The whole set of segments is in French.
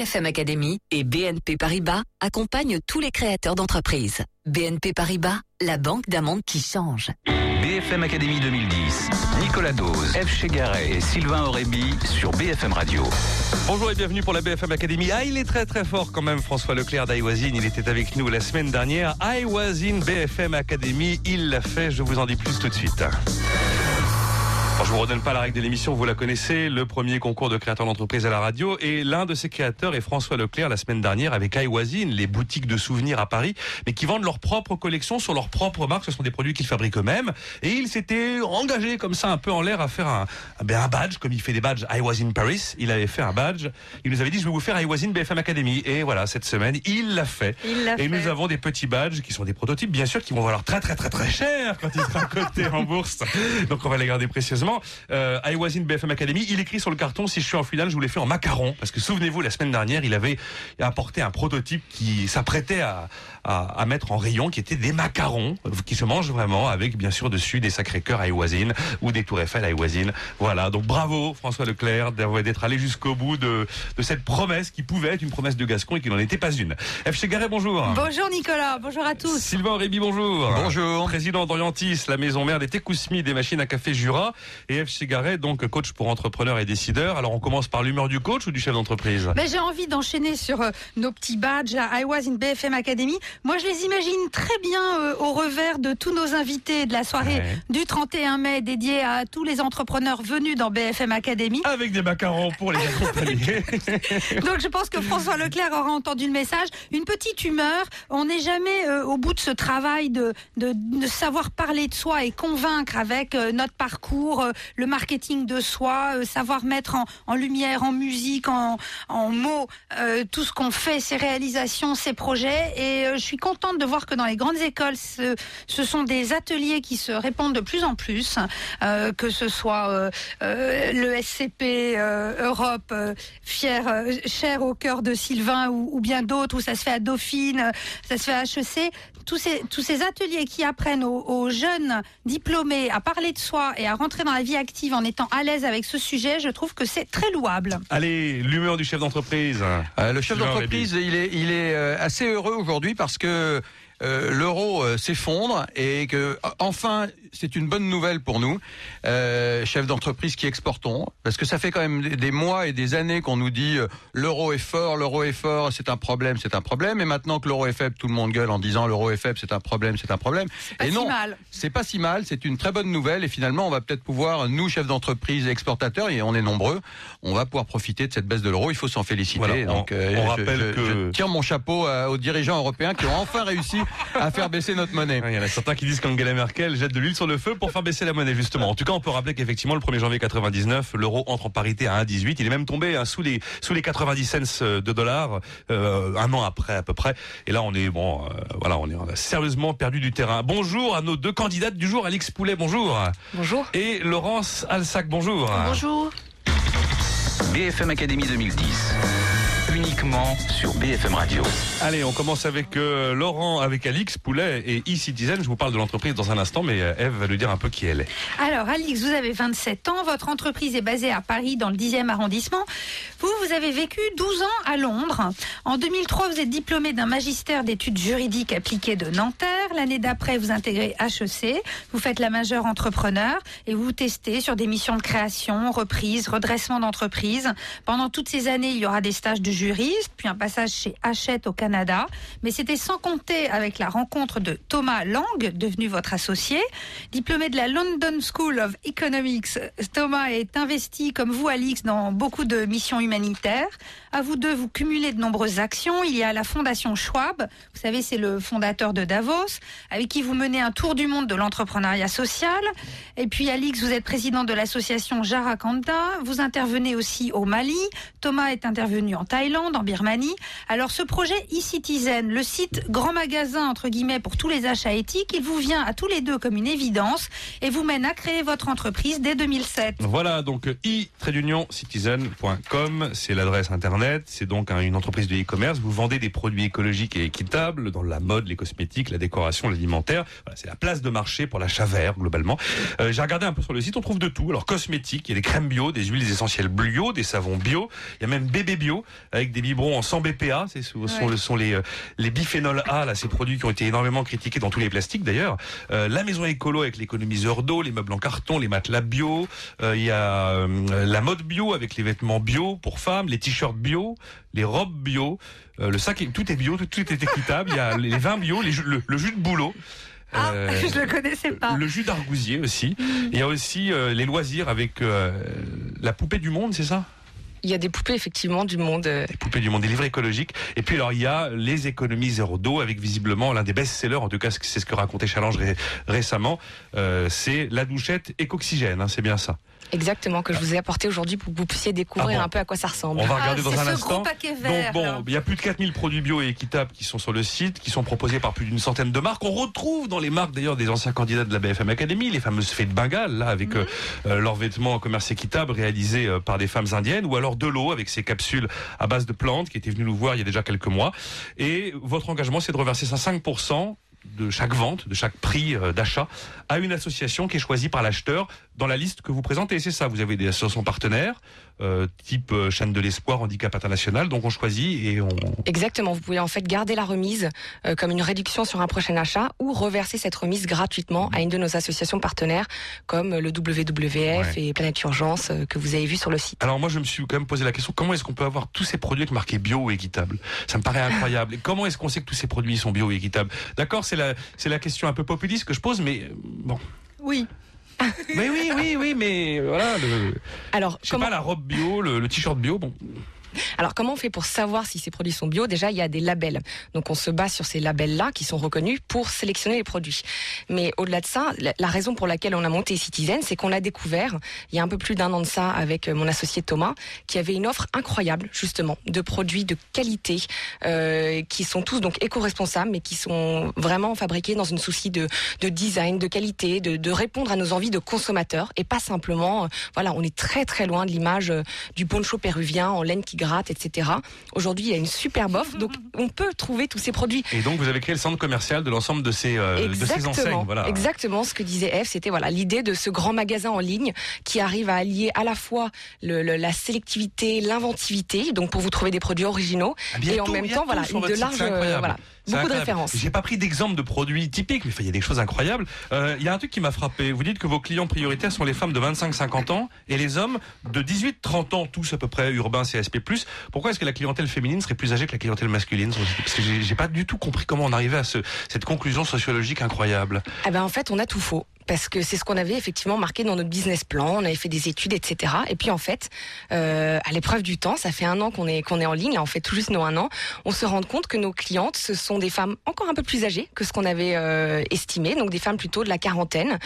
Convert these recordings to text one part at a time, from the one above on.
FM Academy et BNP Paribas accompagnent tous les créateurs d'entreprises. BNP Paribas, la banque d'un monde qui change. BFM Academy 2010, Nicolas Dose, F. Chegaray et Sylvain Aurébi sur BFM Radio. Bonjour et bienvenue pour la BFM Academy. Ah, il est très très fort quand même, François Leclerc d'Iwazine. Il était avec nous la semaine dernière. In BFM Academy. Il l'a fait. Je vous en dis plus tout de suite. Alors, je vous redonne pas la règle de l'émission, vous la connaissez, le premier concours de créateurs d'entreprise à la radio. Et l'un de ces créateurs est François Leclerc la semaine dernière avec iWazine, les boutiques de souvenirs à Paris, mais qui vendent leur propre collection sur leur propre marque. Ce sont des produits qu'ils fabriquent eux-mêmes. Et il s'était engagé comme ça un peu en l'air à faire un, ben, un badge, comme il fait des badges iWazine Paris. Il avait fait un badge. Il nous avait dit, je vais vous faire iWazine BFM Academy. Et voilà, cette semaine, il l'a fait. Il l'a Et fait. nous avons des petits badges qui sont des prototypes, bien sûr, qui vont valoir très très très très cher quand ils seront cotés en bourse. Donc on va les garder précieusement. Euh, was in BFM Academy. Il écrit sur le carton si je suis en finale, je vous l'ai fait en macaron. Parce que souvenez-vous, la semaine dernière, il avait apporté un prototype qui s'apprêtait à, à, à mettre en rayon, qui était des macarons, qui se mangent vraiment avec bien sûr dessus des sacrés cœurs I was in ou des tours Eiffel was in. Voilà. Donc bravo François Leclerc d'avoir- d'être allé jusqu'au bout de, de cette promesse qui pouvait être une promesse de Gascon et qui n'en était pas une. F. Chegaray, bonjour. Bonjour Nicolas, bonjour à tous. Sylvain Aurébi, bonjour. Bonjour. Président d'Orientis, la maison mère des Tekousmi, des machines à café Jura. Et F. Chegaray, donc coach pour entrepreneurs et décideurs. Alors on commence par l'humeur du coach ou du chef d'entreprise? Ben, j'ai envie d'enchaîner sur euh, nos petits badges à I was in BFM Academy. Moi, je les imagine très bien euh, au revers de tous nos invités de la soirée Ouais. du 31 mai dédiée à tous les entrepreneurs venus dans BFM Academy. Avec des macarons pour les accompagner. Donc, je pense que François Leclerc aura entendu le message. Une petite humeur. On n'est jamais euh, au bout de ce travail de, de, de savoir parler de soi et convaincre avec euh, notre parcours, le marketing de soi, savoir mettre en, en lumière, en musique, en, en mots, tout ce qu'on fait, ses réalisations, ses projets. Et je suis contente de voir que dans les grandes écoles, ce, sont des ateliers qui se répandent de plus en plus, euh, que ce soit euh, euh, le SCP Europe, fier, cher au cœur de Sylvain ou, ou bien d'autres, où ça se fait à Dauphine, ça se fait à HEC. Tous ces, tous ces ateliers qui apprennent aux, aux jeunes diplômés à parler de soi et à rentrer dans la vie active en étant à l'aise avec ce sujet, je trouve que c'est très louable. Allez, l'humeur du chef d'entreprise. Euh, le chef d'entreprise, il est, il est euh, assez heureux aujourd'hui parce que euh, l'euro euh, s'effondre et que euh, enfin c'est une bonne nouvelle pour nous, euh, chefs d'entreprise qui exportons, parce que ça fait quand même des, mois et des années qu'on nous dit euh, l'euro est fort, l'euro est fort, c'est un problème, c'est un problème, et maintenant que l'euro est faible, tout le monde gueule en disant l'euro est faible, c'est un problème, c'est un problème. Pas et si non, mal. c'est pas si mal, c'est une très bonne nouvelle et finalement on va peut-être pouvoir, nous chefs d'entreprise et exportateurs, et on est nombreux, on va pouvoir profiter de cette baisse de l'euro, il faut s'en féliciter. Voilà, on- Donc euh, on je- rappelle je, que- je tire mon chapeau aux dirigeants européens qui ont enfin réussi à faire baisser notre monnaie. Il y en a certains qui disent qu'Angela Merkel jette de l'huile sur le feu pour faire baisser la monnaie, justement. En tout cas, on peut rappeler qu'effectivement, le 1er janvier 99, l'euro entre en parité à 1,18. Il est même tombé hein, sous les sous les 90 cents de dollars euh, un an après à peu près. Et là, on est bon, euh, voilà, on est on a sérieusement perdu du terrain. Bonjour à nos deux candidates du jour, Alix Poulet, bonjour, Bonjour. et Laurence Alsac, bonjour. Bonjour. BFM Academy 2010, uniquement sur BFM Radio. Allez, on commence avec euh, Laurent, avec Alix Poulet et e-Citizen. Je vous parle de l'entreprise dans un instant, mais euh, Eve va nous dire un peu qui elle est. Alors, Alix, vous avez 27 ans. Votre entreprise est basée à Paris, dans le 10e arrondissement. Vous, vous avez vécu 12 ans à Londres. En 2003, vous êtes diplômé d'un magistère d'études juridiques appliquées de Nanterre. L'année d'après, vous intégrez HEC. Vous faites la majeure entrepreneur et vous testez sur des missions de création, reprise, redressement d'entreprise. Pendant toutes ces années, il y aura des stages de puis un passage chez Hachette au Canada. Mais c'était sans compter avec la rencontre de Thomas Lang, devenu votre associé. Diplômé de la London School of Economics, Thomas est investi, comme vous, Alix, dans beaucoup de missions humanitaires. À vous deux, vous cumulez de nombreuses actions. Il y a la Fondation Schwab, vous savez, c'est le fondateur de Davos, avec qui vous menez un tour du monde de l'entrepreneuriat social. Et puis, Alix, vous êtes président de l'association Jarakanda. Vous intervenez aussi au Mali. Thomas est intervenu en Thaïlande, en Birmanie. Alors, ce projet e-Citizen, le site grand magasin, entre guillemets, pour tous les achats éthiques, il vous vient à tous les deux comme une évidence et vous mène à créer votre entreprise dès 2007. Voilà, donc i-citizen.com, c'est l'adresse internet, c'est donc un- une entreprise de e-commerce. Vous vendez des produits écologiques et équitables dans la mode, les cosmétiques, la décoration, l'alimentaire. C'est la place de marché pour l'achat vert, globalement. Euh, J'ai regardé un peu sur le site, on trouve de tout. Alors, cosmétiques, il y a des crèmes bio, des huiles essentielles bio, des savons bio, il y a même bébé bio, avec des biberons en 100 BPA, c'est ce sont, Ouais. le- sont les euh, les biphénols A, là, ces produits qui ont été énormément critiqués dans tous les plastiques d'ailleurs. Euh, la maison écolo avec l'économiseur d'eau, les meubles en carton, les matelas bio. Euh, Il y a euh, la mode bio avec les vêtements bio pour femmes, les t-shirts bio, les robes bio, le sac, tout est bio, tout, tout est équitable. Il y a les vins bio, les jus- le, le jus de bouleau. Ah, Euh, je le connaissais pas. le jus d'argousier aussi. Il y a aussi euh, les loisirs avec euh, la poupée du monde, c'est ça? Il y a des poupées effectivement du monde. euh, Les poupées du monde, des livres écologiques. Et puis alors il y a les économies zéro d'eau avec visiblement l'un des best-sellers, en tout cas c'est ce que racontait Challenge ré- récemment, euh, c'est la douchette écoxygène, hein, c'est bien ça. Exactement, que je vous ai apporté aujourd'hui pour que vous puissiez découvrir Ah bon un peu à quoi ça ressemble. On va Ah, regarder dans c'est un ce instant. gros paquet vert. Donc bon, il y a plus de 4000 produits bio et équitables qui sont sur le site, qui sont proposés par plus d'une centaine de marques. On retrouve dans les marques d'ailleurs des anciens candidats de la BFM Academy, les fameuses fées de Bengale, là, avec euh, euh, leurs vêtements en commerce équitable réalisés euh, par des femmes indiennes, ou alors de l'eau avec ses capsules à base de plantes qui étaient venues nous voir il y a déjà quelques mois. Et votre engagement, c'est de reverser ça 5% de chaque vente, de chaque prix d'achat, à une association qui est choisie par l'acheteur dans la liste que vous présentez. C'est ça, vous avez des associations partenaires, euh, type euh, chaîne de l'espoir, handicap international, donc on choisit et on... Exactement, vous pouvez en fait garder la remise euh, comme une réduction sur un prochain achat ou reverser cette remise gratuitement à une de nos associations partenaires comme le WWF Ouais. et Planète Urgence euh, que vous avez vu sur le site. Alors moi je me suis quand même posé la question, comment est-ce qu'on peut avoir tous ces produits avec marqué bio ou équitable? Ça me paraît incroyable. Et comment est-ce qu'on sait que tous ces produits sont bio et équitables? D'accord, c'est la, c'est la question un peu populiste que je pose, mais euh, bon. Oui. Mais oui, oui, oui, mais voilà, le, Alors, je sais comment, pas, la robe bio, le, le t-shirt bio, bon. Alors comment on fait pour savoir si ces produits sont bio? Déjà, il y a des labels. Donc on se base sur ces labels-là qui sont reconnus pour sélectionner les produits. Mais au-delà de ça, la, raison pour laquelle on a monté Citizen, c'est qu'on a découvert, il y a un peu plus d'un an de ça, avec euh, mon associé Thomas, qui avait une offre incroyable, justement, de produits de qualité, euh, qui sont tous donc éco-responsables, mais qui sont vraiment fabriqués dans une souci de, de design, de qualité, de, de répondre à nos envies de consommateurs, et pas simplement, euh, voilà, on est très très loin de l'image euh, du poncho péruvien en laine qui etc. Aujourd'hui, il y a une superbe offre, donc on peut trouver tous ces produits. Et donc vous avez créé le centre commercial de l'ensemble de ces, euh, de ces enseignes. Voilà. exactement ce que disait F, c'était voilà l'idée de ce grand magasin en ligne qui arrive à allier à la fois le- le- la sélectivité, l'inventivité, donc pour vous trouver des produits originaux, Ah, et en même temps voilà de large, euh, voilà, beaucoup de références. J'ai pas pris d'exemple de produits typiques, mais il y a des choses incroyables. Euh, Il y a un truc qui m'a frappé. Vous dites que vos clients prioritaires sont les femmes de 25-50 ans et les hommes de 18-30 ans, tous à peu près urbains CSP+. Pourquoi est-ce que la clientèle féminine serait plus âgée que la clientèle masculine? Parce que j'ai pas du tout compris comment on arrivait à ce, cette conclusion sociologique incroyable. Eh ben en fait, on a tout faux. Parce que c'est ce qu'on avait effectivement marqué dans notre business plan. On avait fait des études, etc. Et puis en fait, euh, à l'épreuve du temps, ça fait un an qu'on est qu'on est en ligne. On fait tout juste nos un an. On se rend compte que nos clientes, ce sont des femmes encore un peu plus âgées que ce qu'on avait euh, estimé. Donc des femmes plutôt de la quarantaine,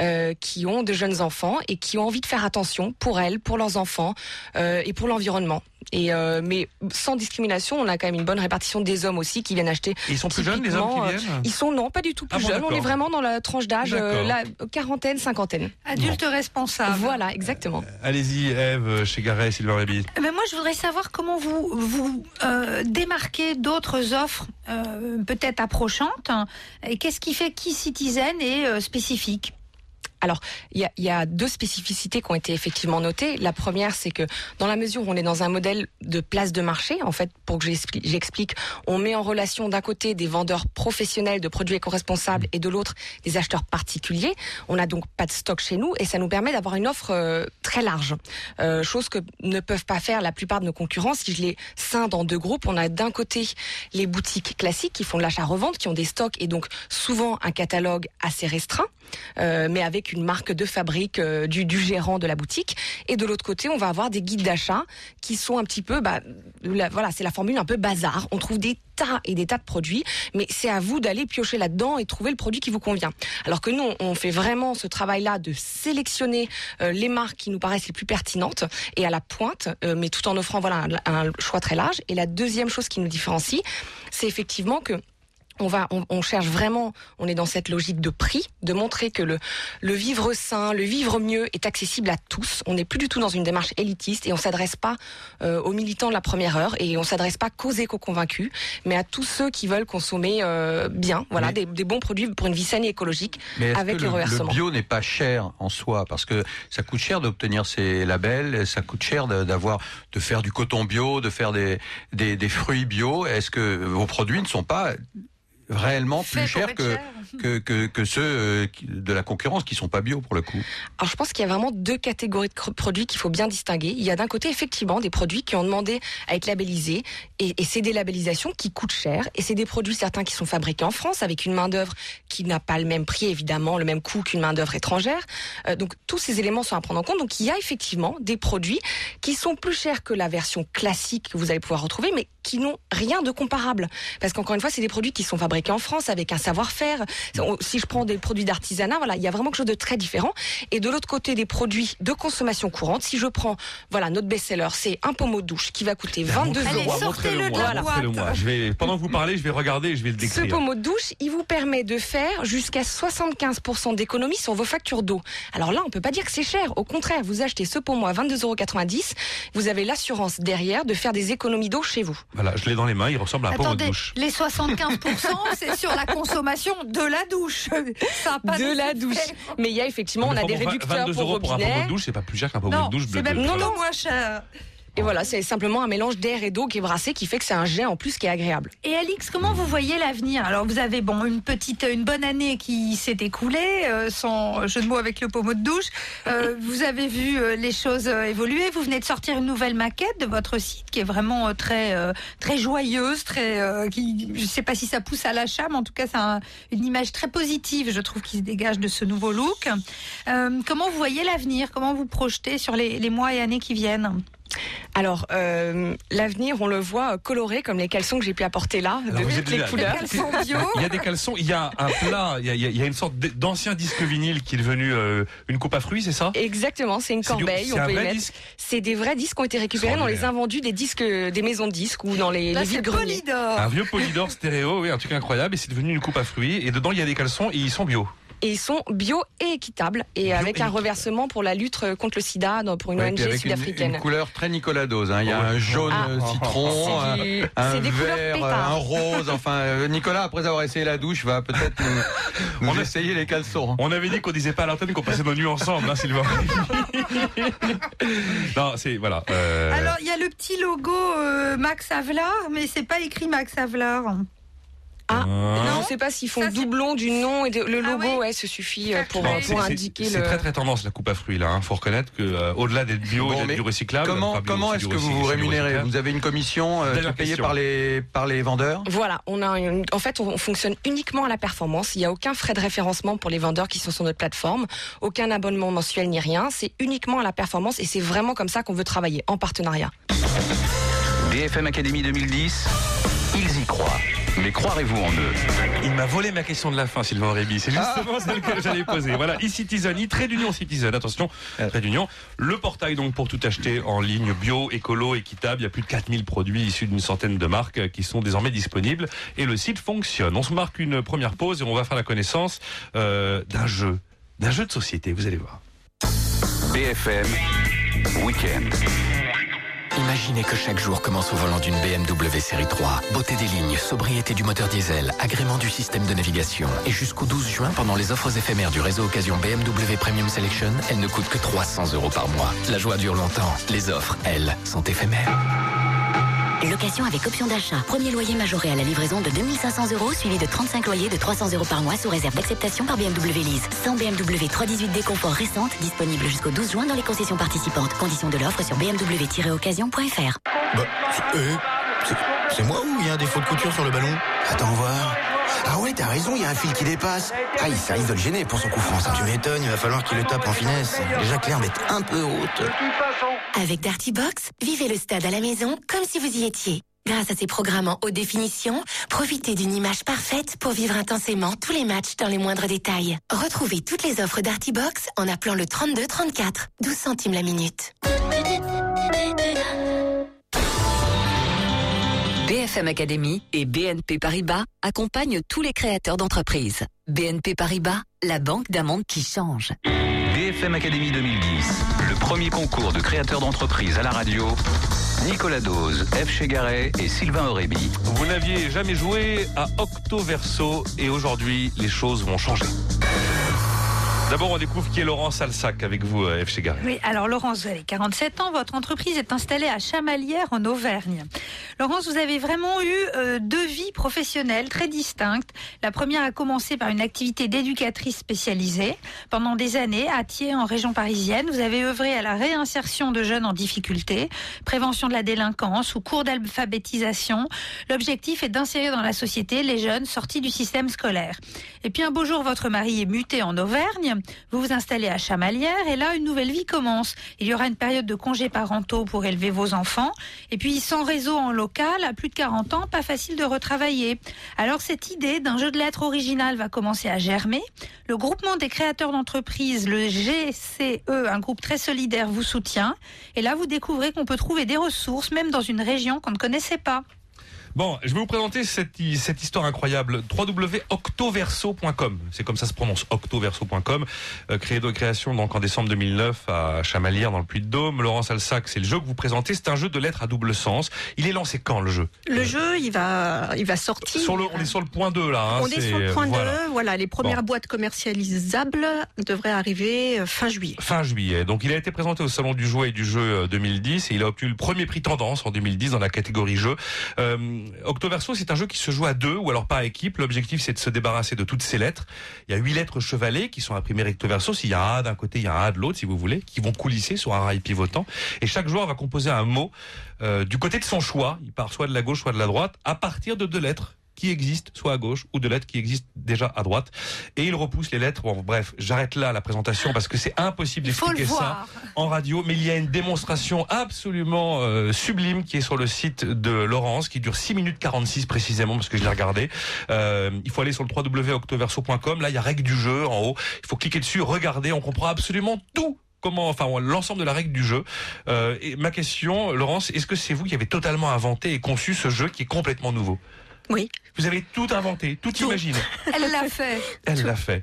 euh, qui ont de jeunes enfants et qui ont envie de faire attention pour elles, pour leurs enfants et pour l'environnement. Et euh, mais sans discrimination, on a quand même une bonne répartition des hommes aussi qui viennent acheter. Et ils sont plus jeunes, les hommes qui euh, viennent Ils sont non, pas du tout plus Ah bon, jeunes. On est vraiment dans la tranche d'âge, euh, la quarantaine, cinquantaine. Adulte responsable. Voilà, exactement. Allez-y, Eve, chez Garret, Sylvain Réby. Mais moi, je voudrais savoir comment vous vous euh, démarquez d'autres offres euh, peut-être approchantes. hein, et qu'est-ce qui fait qui Citizen est euh, spécifique? Alors, il y y a deux spécificités qui ont été effectivement notées. La première, c'est que dans la mesure où on est dans un modèle de place de marché, en fait, pour que j'expli- j'explique, on met en relation d'un côté des vendeurs professionnels de produits éco-responsables et de l'autre des acheteurs particuliers. On n'a donc pas de stock chez nous et ça nous permet d'avoir une offre euh, très large, euh, chose que ne peuvent pas faire la plupart de nos concurrents. Si je les scinde en deux groupes, on a d'un côté les boutiques classiques qui font de l'achat-revente, qui ont des stocks et donc souvent un catalogue assez restreint, euh, mais avec une marque de fabrique euh, du, gérant de la boutique. Et de l'autre côté, on va avoir des guides d'achat qui sont un petit peu, bah, voilà, c'est la formule un peu bazar. On trouve des tas et des tas de produits, mais c'est à vous d'aller piocher là-dedans et trouver le produit qui vous convient. Alors que nous, on fait vraiment ce travail-là de sélectionner euh, les marques qui nous paraissent les plus pertinentes et à la pointe, euh, mais tout en offrant voilà un choix très large. Et la deuxième chose qui nous différencie, c'est effectivement que on va, on, on, cherche vraiment, on est dans cette logique de prix, de montrer que le, le vivre sain, le vivre mieux est accessible à tous. On n'est plus du tout dans une démarche élitiste et on s'adresse pas euh, aux militants de la première heure et on s'adresse pas qu'aux éco-convaincus, mais à tous ceux qui veulent consommer euh, bien, voilà, des, des, bons produits pour une vie saine et écologique mais avec que le, le, le bio n'est pas cher en soi? Parce que ça coûte cher d'obtenir ces labels, ça coûte cher d'avoir de faire du coton bio, de faire des, des, des fruits bio. Est-ce que vos produits ne sont pas réellement plus chers que, que, que, que, ceux euh, de la concurrence qui sont pas bio pour le coup Alors je pense qu'il y a vraiment deux catégories de produits qu'il faut bien distinguer. Il y a d'un côté effectivement des produits qui ont demandé à être labellisés et, et c'est des labellisations qui coûtent cher et c'est des produits certains qui sont fabriqués en France avec une main d'œuvre qui n'a pas le même prix évidemment, le même coût qu'une main d'œuvre étrangère. Euh, donc tous ces éléments sont à prendre en compte. Donc il y a effectivement des produits qui sont plus chers que la version classique que vous allez pouvoir retrouver, mais qui n'ont rien de comparable. Parce qu'encore une fois, c'est des produits qui sont fabriqués en France avec un savoir-faire. Si je prends des produits d'artisanat, voilà, il y a vraiment quelque chose de très différent. Et de l'autre côté, des produits de consommation courante. Si je prends, voilà, notre best-seller, c'est un pommeau de douche qui va coûter 22 Allez, euros. sortez-le de la Montrez-le boîte. moi. Je vais, pendant que vous parlez, je vais regarder, je vais le Ce décrire. pommeau de douche, il vous permet de faire jusqu'à 75% d'économie sur vos factures d'eau. Alors là, on peut pas dire que c'est cher. Au contraire, vous achetez ce pommeau à 22,90 euros. Vous avez l'assurance derrière de faire des économies d'eau chez vous. Voilà, je l'ai dans les mains, il ressemble à un pommeau de douche. les 75%, c'est sur la consommation de la douche. Ça pas de la douche. Mais il y a effectivement, on a des réducteurs 22 pour euros pour un pommeau robinet. de douche, c'est pas plus cher qu'un pommeau de douche bleu. c'est même plutôt non. moins cher. Et voilà, c'est simplement un mélange d'air et d'eau qui est brassé qui fait que c'est un jet en plus qui est agréable. Et Alix, comment vous voyez l'avenir? Alors vous avez bon une petite, une bonne année qui s'est écoulée, euh, sans jeu de mots avec le pommeau de douche. Euh, vous avez vu euh, les choses euh, évoluer. Vous venez de sortir une nouvelle maquette de votre site qui est vraiment euh, très, euh, très joyeuse, très, euh, qui, je sais pas si ça pousse à l'achat, mais en tout cas c'est un- une image très positive, je trouve, qui se dégage de ce nouveau look. Euh, comment vous voyez l'avenir? Comment vous projetez sur les, les mois et années qui viennent? Alors, euh, l'avenir, on le voit euh, coloré comme les caleçons que j'ai pu apporter là, Alors, de toutes les couleurs. Bio. Il y a des caleçons, il y a un plat, il y a, il y a- il y a une sorte d'ancien disque vinyle qui est devenu euh, une coupe à fruits, c'est ça? Exactement, c'est une du- corbeille. c'est on un peut y vrai mettre. C'est des vrais disques qui ont été récupérés dans les Extraordinaire. invendus des disques, des maisons de disques ou dans les, Là les c'est vides greniers. Polydor. Un vieux polydor stéréo, oui, un truc incroyable, et c'est devenu une coupe à fruits. Et dedans, il y a des caleçons et ils sont bio. Et ils sont bio et équitables et Bio avec et un reversement pour la lutte contre le sida dans- pour une Ouais, ONG avec une, sud-africaine. une couleur très Nicolas Dose. hein. Il y a un jaune Ah. euh, citron, un, du- un vert, euh, un rose. Enfin, euh, Nicolas, après avoir essayé la douche, va peut-être nous, nous On a- essayer les caleçons. On avait dit qu'on disait pas à l'antenne qu'on passait nos nuits ensemble, hein, Sylvain. non, c'est voilà. euh, Alors, il y a le petit logo euh, Max Havelaar, mais c'est pas écrit Max Havelaar. Ah, Hein je ne sais pas s'ils font Ça, c'est- doublon du nom et de- le Ah logo, oui. ouais, ce suffit euh, pour, non, pour c'est- c'est- indiquer C'est le. très très tendance la coupe à fruits là. Hein. Faut reconnaître que euh, au-delà d'être bio Bon, et d'être mais du recyclable. Comment, bio, comment c'est est-ce du que vous recyc- vous c'est du rémunérez recyclable. Vous avez une commission euh, qui Dernière est payée question. par les, par les vendeurs Voilà, on a une- en fait, on fonctionne uniquement à la performance. Il n'y a aucun frais de référencement pour les vendeurs qui sont sur notre plateforme, aucun abonnement mensuel ni rien. C'est uniquement à la performance et c'est vraiment comme ça qu'on veut travailler en partenariat. BFM Academy 2010, ils y croient. Mais croirez-vous en eux Il m'a volé ma question de la fin, Sylvain Réby. C'est justement celle que j'allais poser. Voilà, e-Citizen, e-Trade d'Union Citizen. Attention, Trade d'Union. Le portail donc pour tout acheter en ligne bio, écolo, équitable. Il y a plus de 4000 produits issus d'une centaine de marques euh, qui sont désormais disponibles. Et le site fonctionne. On se marque une première pause et on va faire la connaissance euh, d'un jeu. D'un jeu de société, vous allez voir. BFM Weekend. Imaginez que chaque jour commence au volant d'une BMW série 3. Beauté des lignes, sobriété du moteur diesel, agrément du système de navigation. Et jusqu'au 12 juin, pendant les offres éphémères du réseau Occasion BMW Premium Selection, elle ne coûte que 300 euros par mois. La joie dure longtemps. Les offres, elles, sont éphémères. Location avec option d'achat. Premier loyer majoré à la livraison de 2500 euros, suivi de 35 loyers de 300 euros par mois sous réserve d'acceptation par BMW Lease. 100 BMW 318D confort récente, disponible jusqu'au 12 juin dans les concessions participantes. Conditions de l'offre sur bmw-occasion.fr. Bah, c'est- euh, c'est- c'est moi ou il y a un défaut de couture sur le ballon? Attends voir. Ah ouais, t'as raison, il y a un fil qui dépasse. Ah, il- ça risque de le gêner pour son coup franc, ça. Tu m'étonnes, il va falloir qu'il le tape en finesse. Déjà que l'herbe est un peu haute. Avec Darty Box, vivez le stade à la maison comme si vous y étiez. Grâce à ses programmes en haute définition, profitez d'une image parfaite pour vivre intensément tous les matchs dans les moindres détails. Retrouvez toutes les offres Darty Box en appelant le 32 34, 12 centimes la minute. BFM Academy et BNP Paribas accompagnent tous les créateurs d'entreprises. BNP Paribas, la banque d'un monde qui change. BFM Academy 2010, le premier concours de créateurs d'entreprise à la radio. Nicolas Dose, F. Chegaray et Sylvain Aurébi. Vous n'aviez jamais joué à Octoverso et aujourd'hui, les choses vont changer. D'abord, on découvre qui est Laurence Salsac avec vous, euh, F. Chegaray. Oui, alors Laurence, vous avez 47 ans, votre entreprise est installée à Chamalières en Auvergne. Laurence, vous avez vraiment eu euh, deux vies professionnelles très distinctes. La première a commencé par une activité d'éducatrice spécialisée. Pendant des années, à Thiers, en région parisienne, vous avez œuvré à la réinsertion de jeunes en difficulté, prévention de la délinquance ou cours d'alphabétisation. L'objectif est d'insérer dans la société les jeunes sortis du système scolaire. Et puis un beau jour, votre mari est muté en Auvergne. Vous vous installez à Chamalières et là, une nouvelle vie commence. Il y aura une période de congés parentaux pour élever vos enfants. Et puis, sans réseau en local, à plus de 40 ans, pas facile de retravailler. Alors, cette idée d'un jeu de lettres original va commencer à germer. Le groupement des créateurs d'entreprises, le GCE, un groupe très solidaire, vous soutient. Et là, vous découvrez qu'on peut trouver des ressources, même dans une région qu'on ne connaissait pas. Bon, je vais vous présenter cette, cette histoire incroyable. www.octoverso.com. C'est comme ça se prononce, octoverso.com. Euh, créé de création donc en décembre 2009 à Chamalières dans le Puy-de-Dôme. Laurence Alsac, c'est le jeu que vous présentez. C'est un jeu de lettres à double sens. Il est lancé quand le jeu Le jeu, il va, il va sortir. Sur le, on est sur le point 2 là. hein. On est sur le point 2. voilà. Voilà, les premières Bon. boîtes commercialisables devraient arriver euh, fin juillet. Fin juillet. Donc il a été présenté au Salon du jouet et du jeu euh, 2010 et il a obtenu le premier prix tendance en 2010 dans la catégorie jeu. Euh, Octoverso, c'est un jeu qui se joue à deux ou alors par équipe. L'objectif c'est de se débarrasser de toutes ces lettres. Il y a huit lettres chevalées qui sont imprimées recto verso. S'il y a un A d'un côté, il y a un A de l'autre si vous voulez, qui vont coulisser sur un rail pivotant. Et chaque joueur va composer un mot euh, du côté de son choix. Il part soit de la gauche, soit de la droite, à partir de deux lettres qui existent soit à gauche ou de lettres qui existent déjà à droite. Et il repousse les lettres. Bon bref j'arrête là la présentation parce que c'est impossible d'expliquer ça en radio, mais il y a une démonstration absolument euh, sublime qui est sur le site de Laurence, qui dure 6 minutes 46 précisément, parce que je l'ai regardé. Euh, il faut aller sur le www.octoverso.com, là il y a règle du jeu en haut, il faut cliquer dessus, regarder, on comprend absolument tout comment, enfin l'ensemble de la règle du jeu. Euh, et ma question, Laurence, est-ce que c'est vous qui avez totalement inventé et conçu ce jeu qui est complètement nouveau? Oui. Vous avez tout inventé, tout, imaginé. Elle l'a fait. Elle l'a fait.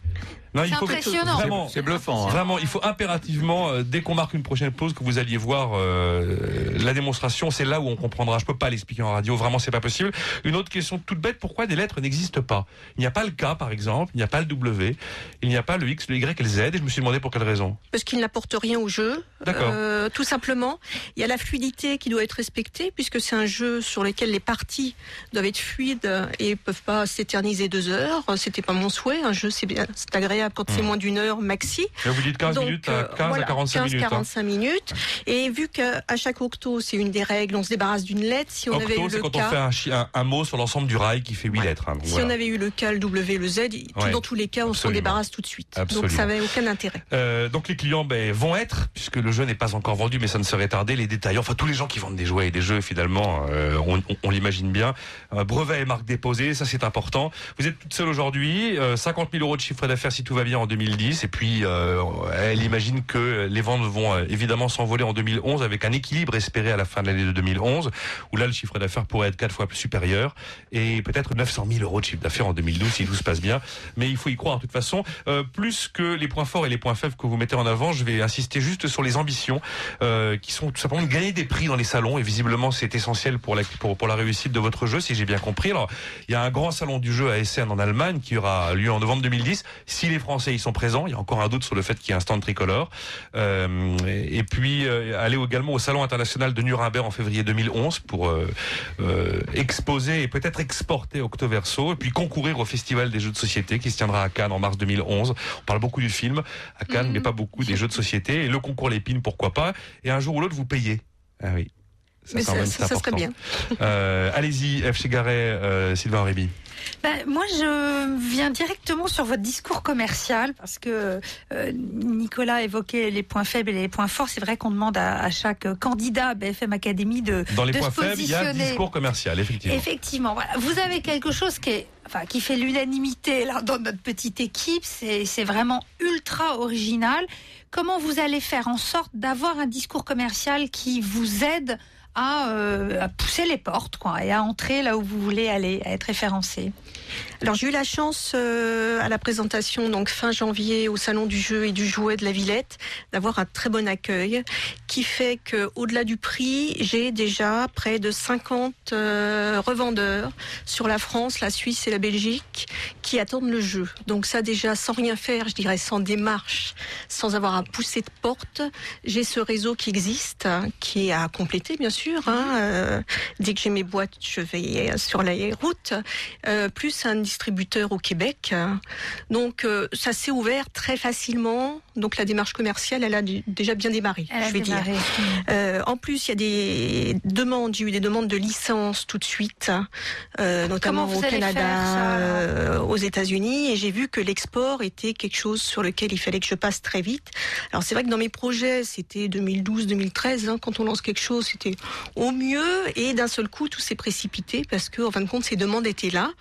C'est impressionnant. Vraiment, C'est bluffant. hein. Vraiment, il faut impérativement, euh, dès qu'on marque une prochaine pause, que vous alliez voir euh, la démonstration. C'est là où on comprendra. Je peux pas l'expliquer en radio. Vraiment, c'est pas possible. Une autre question toute bête pourquoi des lettres n'existent pas? Il n'y a pas le K, par exemple. Il n'y a pas le W. Il n'y a pas le X, le Y et le Z. Et je me suis demandé pour quelle raison. Parce qu'il n'apporte rien au jeu. D'accord. Euh, tout simplement, il y a la fluidité qui doit être respectée, puisque c'est un jeu sur lequel les parties doivent être fluides et peuvent pas s'éterniser deux heures. C'était pas mon souhait. Un jeu, c'est bien, c'est agréable quand c'est Hmm. moins d'une heure maxi. Là, vous dites 15 Donc, minutes à euh, 15 voilà, à 45 minutes. hein. 15-45 minutes. Et vu qu'à chaque octo, c'est une des règles, on se débarrasse d'une lettre. Si on avait eu c'est le quand on fait un, chi- un- un mot sur l'ensemble du rail qui fait 8 lettres. hein. Si voilà. on avait eu le K, le W, le Z, Ouais, dans tous les cas, on s'en débarrasse tout de suite. Absolument. Donc ça n'avait aucun intérêt. Euh, donc les clients ben, vont être, puisque le jeu n'est pas encore vendu, mais ça ne serait tardé, les détaillants, enfin tous les gens qui vendent des jouets et des jeux finalement, euh, on, on- on l'imagine bien. Euh, brevet et marque déposée, ça c'est important. Vous êtes toute seule aujourd'hui, euh, 50 000 euros de chiffre d'affaires si tout va bien en 2010, et puis euh, elle imagine que les ventes vont euh, évidemment s'envoler en 2011 avec un équilibre espéré à la fin de l'année de 2011, où là le chiffre d'affaires pourrait être quatre fois plus supérieur, et peut-être 900 000 euros de chiffre d'affaires en 2012 si tout se passe bien. Mais il faut y croire de toute façon. Euh, plus que les points forts et les points faibles que vous mettez en avant, je vais insister juste sur les ambitions euh, qui sont tout simplement de gagner des prix dans les salons et visiblement c'est essentiel pour la pour, pour la réussite de votre jeu si j'ai bien compris. Alors il y a un grand salon du jeu à Essen en Allemagne qui aura lieu en novembre 2010. Si Français y sont présents, il y a encore un doute sur le fait qu'il y ait un stand tricolore. Euh, et, et puis euh, aller également au salon international de Nuremberg en février 2011 pour euh, exposer et peut-être exporter Octoverso et puis concourir au festival des jeux de société qui se tiendra à Cannes en mars 2011. On parle beaucoup du film à Cannes, Mhm. mais pas beaucoup des jeux de société et le concours Lépine pourquoi pas? Et un jour ou l'autre vous payez. Ah oui. Mais ça, même, ça- serait bien. Euh, Allez-y, F. Chegaray, euh, Sylvain Réby. Ben, moi, je viens directement sur votre discours commercial parce que euh, Nicolas évoquait les points faibles et les points forts. C'est vrai qu'on demande à, à chaque candidat à BFM Academy de, Dans les de points se faibles, il y a discours commercial, effectivement. Effectivement, voilà. Vous avez quelque chose qui est, enfin, qui fait l'unanimité dans notre petite équipe. C'est, c'est vraiment ultra original. Comment vous allez faire en sorte d'avoir un discours commercial qui vous aide à, euh, à pousser les portes quoi, et à entrer là où vous voulez aller, à être référencé Alors j'ai eu la chance euh, à la présentation donc fin janvier au salon du jeu et du jouet de la Villette d'avoir un très bon accueil qui fait que au-delà du prix, j'ai déjà près de 50 euh, revendeurs sur la France, la Suisse et la Belgique qui attendent le jeu. Donc ça déjà sans rien faire, je dirais sans démarche, sans avoir à pousser de porte, j'ai ce réseau qui existe, hein, qui est à compléter bien sûr. hein. Euh, dès que j'ai mes boîtes, je vais sur la route. Euh, plus un distributeur au Québec. Donc euh, ça s'est ouvert très facilement. Donc la démarche commerciale, elle a du- déjà bien démarré, Elle je vais démarré. dire. Euh, en plus, il y a des demandes, j'ai eu des demandes de licence tout de suite, euh, notamment au Canada, faire, ça, alors aux États-Unis, et j'ai vu que l'export était quelque chose sur lequel il fallait que je passe très vite. Alors c'est vrai que dans mes projets, c'était 2012-2013, hein, quand on lance quelque chose, c'était au mieux, et d'un seul coup, tout s'est précipité parce que, en fin de compte, ces demandes étaient là.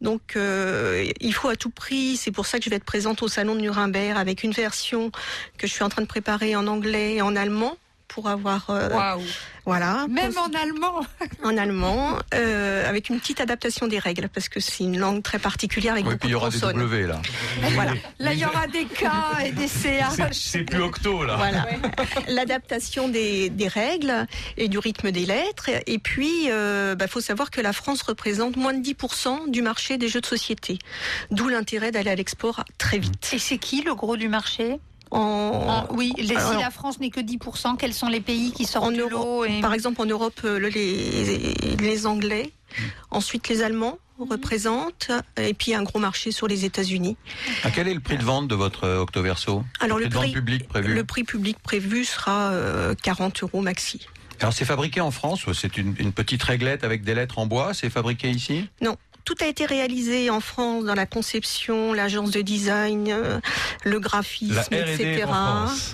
Donc, euh, il faut à tout prix. C'est pour ça que je vais être présente au salon de Nuremberg avec une version que je suis en train de préparer en anglais et en allemand pour avoir. euh, Waouh Voilà. Même en allemand En allemand, euh, avec une petite adaptation des règles, parce que c'est une langue très particulière avec Oui, beaucoup puis il y aura de des. W là. Voilà. Là, il y aura des K et des CH. C'est- C'est plus octo là. Voilà. L'adaptation des, des règles et du rythme des lettres. Et puis, il faut savoir que la France représente moins de 10% du marché des jeux de société. D'où l'intérêt d'aller à l'export très vite. Et c'est qui le gros du marché? En, En- Oui, les- si Alors- la France n'est que 10%, quels sont les pays qui sortent En et... Par exemple, en Europe, euh, le- les, les Anglais, ensuite les Allemands représentent, et puis un gros marché sur les États-Unis. Ah, quel est le prix de vente de votre euh, Octoverso? Alors le le prix de public prévu? le prix public prévu sera euh, 40 euros maxi. Alors c'est fabriqué en France c'est une, une petite réglette avec des lettres en bois? C'est fabriqué ici? Non, tout a été réalisé en France dans la conception, l'agence de design, euh, le graphisme, etc.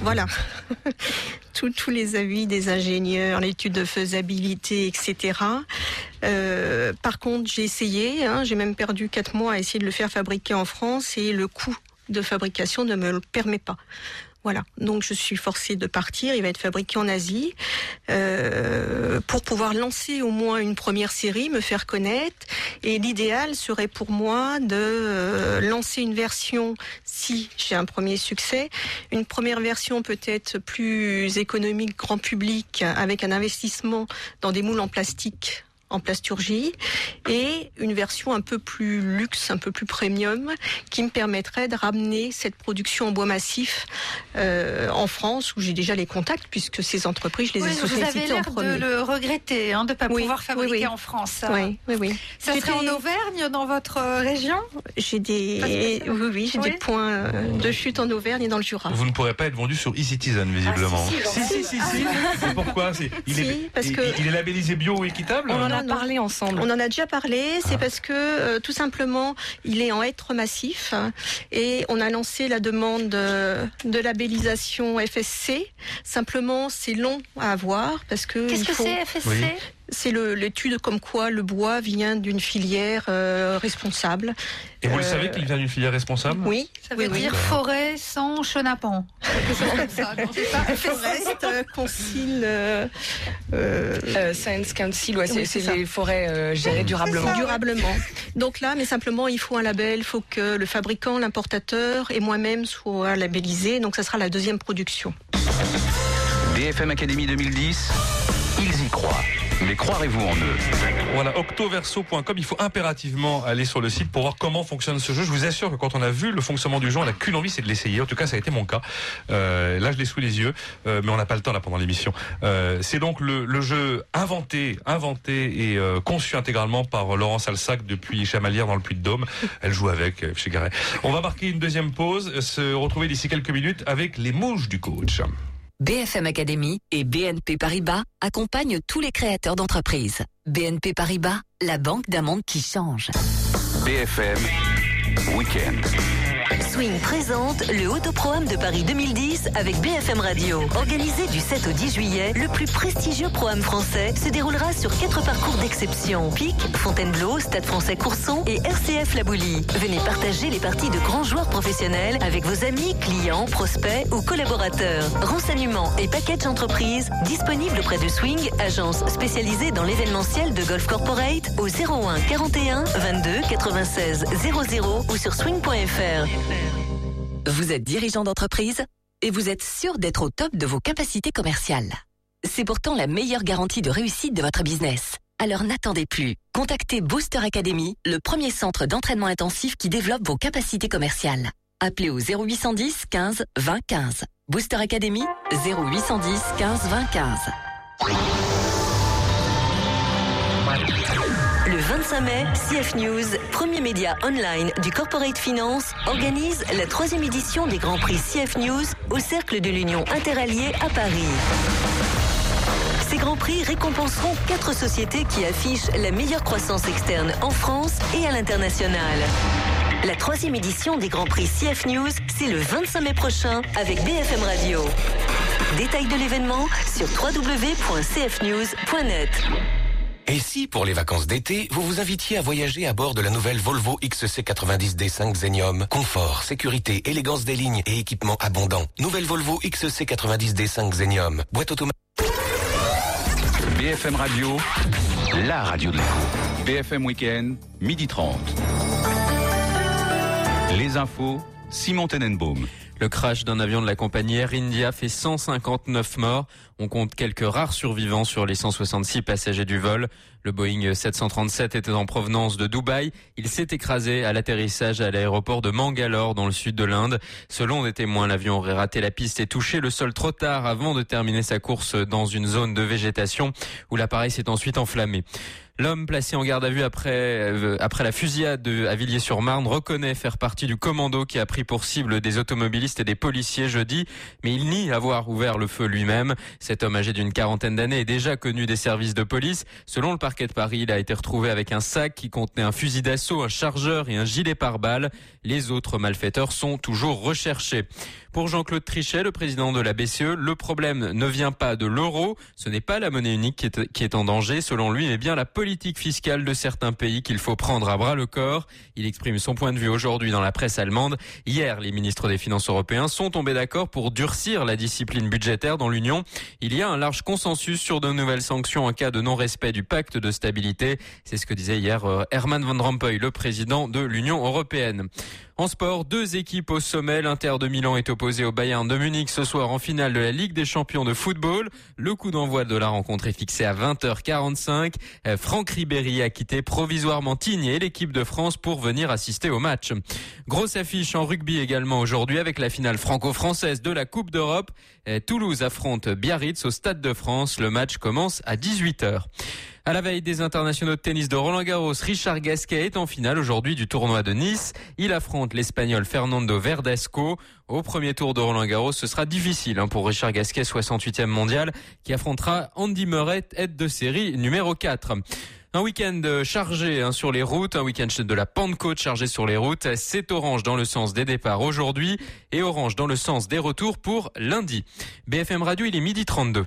Voilà. Tous- les avis des ingénieurs, l'étude de faisabilité, etc. Euh, par contre, j'ai essayé, hein, j'ai même perdu quatre mois à essayer de le faire fabriquer en France et le coût de fabrication ne me le permet pas. Voilà, donc je suis forcée de partir. Il va être fabriqué en Asie euh, pour pouvoir lancer au moins une première série, me faire connaître. Et l'idéal serait pour moi de euh, lancer une version, si j'ai un premier succès, une première version peut-être plus économique, grand public, avec un investissement dans des moules en plastique en plasturgie et une version un peu plus luxe, un peu plus premium qui me permettrait de ramener cette production en bois massif euh, en France où j'ai déjà les contacts puisque ces entreprises, je les ai Oui, vous avez sollicitées en l'air de premier. le regretter, hein, de ne pas Oui, pouvoir fabriquer oui. en France. Oui, oui, oui. Ça J'ai serait en Auvergne, dans votre euh, région? J'ai des, oui, oui, j'ai Oui. des points euh, de chute en Auvergne et dans le Jura. Vous ne pourrez pas être vendu sur eCitizen visiblement. Ah, si, si, si, si, si. Et pourquoi C'est- il, Si, est, parce il- que- il est labellisé bio ou équitable On en a Parlé ensemble. On en a déjà parlé, c'est Ah. parce que euh, tout simplement il est en hêtre massif et on a lancé la demande euh, de labellisation FSC. Simplement c'est long à avoir parce que Qu'est-ce que faut- c'est FSC Oui. C'est l'étude comme quoi le bois vient d'une filière euh, responsable. Et vous le Euh, savez qu'il vient d'une filière responsable? Oui, Ça veut oui, oui. dire forêt sans chenapan. Quelque chose comme ça, non, c'est ça Forest euh, concile euh, euh, Euh, Science Council, ouais, c'est Oui, c'est les forêts euh, gérées durablement. durablement. Donc là, mais simplement, il faut un label, il faut que le fabricant, l'importateur et moi-même soient labellisés. Donc ça sera la deuxième production. BFM Académie 2010, ils y croient. Mais croirez-vous en eux Voilà, octoverso.com. Il faut impérativement aller sur le site pour voir comment fonctionne ce jeu. Je vous assure que quand on a vu le fonctionnement du jeu, on n'a qu'une envie, c'est de l'essayer. En tout cas, ça a été mon cas. Euh, là, je l'ai sous les yeux, euh, mais on n'a pas le temps là pendant l'émission. Euh, c'est donc le, le jeu inventé, inventé et euh, conçu intégralement par Laurence Alsac depuis Chamalières dans le Puy-de-Dôme. Elle joue avec euh, chez Garret. On va marquer une deuxième pause, euh, se retrouver d'ici quelques minutes avec les mouches du coach. BFM Academy et BNP Paribas accompagnent tous les créateurs d'entreprises. BNP Paribas, la banque d'un qui change. BFM Weekend. Swing présente le Autoproam de Paris 2010 avec BFM Radio. Organisé du 7 au 10 juillet, le plus prestigieux programme français se déroulera sur quatre parcours d'exception. Pic, Fontainebleau, Stade français Courson et RCF La Boulie. Venez partager les parties de grands joueurs professionnels avec vos amis, clients, prospects ou collaborateurs. Renseignements et packages entreprises disponibles auprès de Swing, agence spécialisée dans l'événementiel de Golf Corporate au 01 41 22 96 00 ou sur swing.fr. Vous êtes dirigeant d'entreprise et vous êtes sûr d'être au top de vos capacités commerciales. C'est pourtant la meilleure garantie de réussite de votre business. Alors n'attendez plus. Contactez Booster Academy, le premier centre d'entraînement intensif qui développe vos capacités commerciales. Appelez au 0810 15 20 15. Booster Academy 0810 15 20 15. 25 mai, CF News, premier média online du Corporate Finance, organise la troisième édition des Grands Prix CF News au Cercle de l'Union Interalliée à Paris. Ces Grands Prix récompenseront quatre sociétés qui affichent la meilleure croissance externe en France et à l'international. La troisième édition des Grands Prix CF News, c'est le 25 mai prochain avec BFM Radio. Détails de l'événement sur www.cfnews.net. Et si, pour les vacances d'été, vous vous invitiez à voyager à bord de la nouvelle Volvo XC90D5 Xenium? Confort, sécurité, élégance des lignes et équipement abondant. Nouvelle Volvo XC90D5 Xenium. Boîte automatique. BFM Radio, la radio de l'écho. BFM Weekend, midi 30. Les infos, Simon Tenenbaum. Le crash d'un avion de la compagnie Air India fait 159 morts. On compte quelques rares survivants sur les 166 passagers du vol. Le Boeing 737 était en provenance de Dubaï. Il s'est écrasé à l'atterrissage à l'aéroport de Mangalore dans le sud de l'Inde. Selon des témoins, l'avion aurait raté la piste et touché le sol trop tard avant de terminer sa course dans une zone de végétation où l'appareil s'est ensuite enflammé. L'homme placé en garde à vue après, euh, après la fusillade de, à Villiers-sur-Marne reconnaît faire partie du commando qui a pris pour cible des automobilistes et des policiers jeudi, mais il nie avoir ouvert le feu lui-même. Cet homme âgé d'une quarantaine d'années est déjà connu des services de police. Selon le parquet de Paris, il a été retrouvé avec un sac qui contenait un fusil d'assaut, un chargeur et un gilet pare-balles. Les autres malfaiteurs sont toujours recherchés. Pour Jean-Claude Trichet, le président de la BCE, le problème ne vient pas de l'euro. Ce n'est pas la monnaie unique qui est, en danger, selon lui, mais bien la politique fiscale de certains pays qu'il faut prendre à bras le corps. Il exprime son point de vue aujourd'hui dans la presse allemande. Hier, les ministres des Finances européens sont tombés d'accord pour durcir la discipline budgétaire dans l'Union. Il y a un large consensus sur de nouvelles sanctions en cas de non-respect du pacte de stabilité. C'est ce que disait hier euh, Herman Van Rompuy, le président de l'Union européenne. En sport, deux équipes au sommet. L'Inter de Milan est opposé au Bayern de Munich ce soir en finale de la Ligue des champions de football. Le coup d'envoi de la rencontre est fixé à 20h45. Euh, Franck Ribéry a quitté provisoirement Tignes et l'équipe de France pour venir assister au match. Grosse affiche en rugby également aujourd'hui avec la finale franco-française de la Coupe d'Europe. Euh, Toulouse affronte Biarritz au Stade de France. Le match commence à 18h. À la veille des internationaux de tennis de Roland Garros, Richard Gasquet est en finale aujourd'hui du tournoi de Nice. Il affronte l'Espagnol Fernando Verdasco. Au premier tour de Roland Garros, ce sera difficile hein, pour Richard Gasquet, 68e mondial, qui affrontera Andy Murray, aide de série numéro 4. Un week-end chargé hein, sur les routes, un week-end de la Pentecôte chargé sur les routes. C'est orange dans le sens des départs aujourd'hui et orange dans le sens des retours pour lundi. BFM Radio, il est midi 32.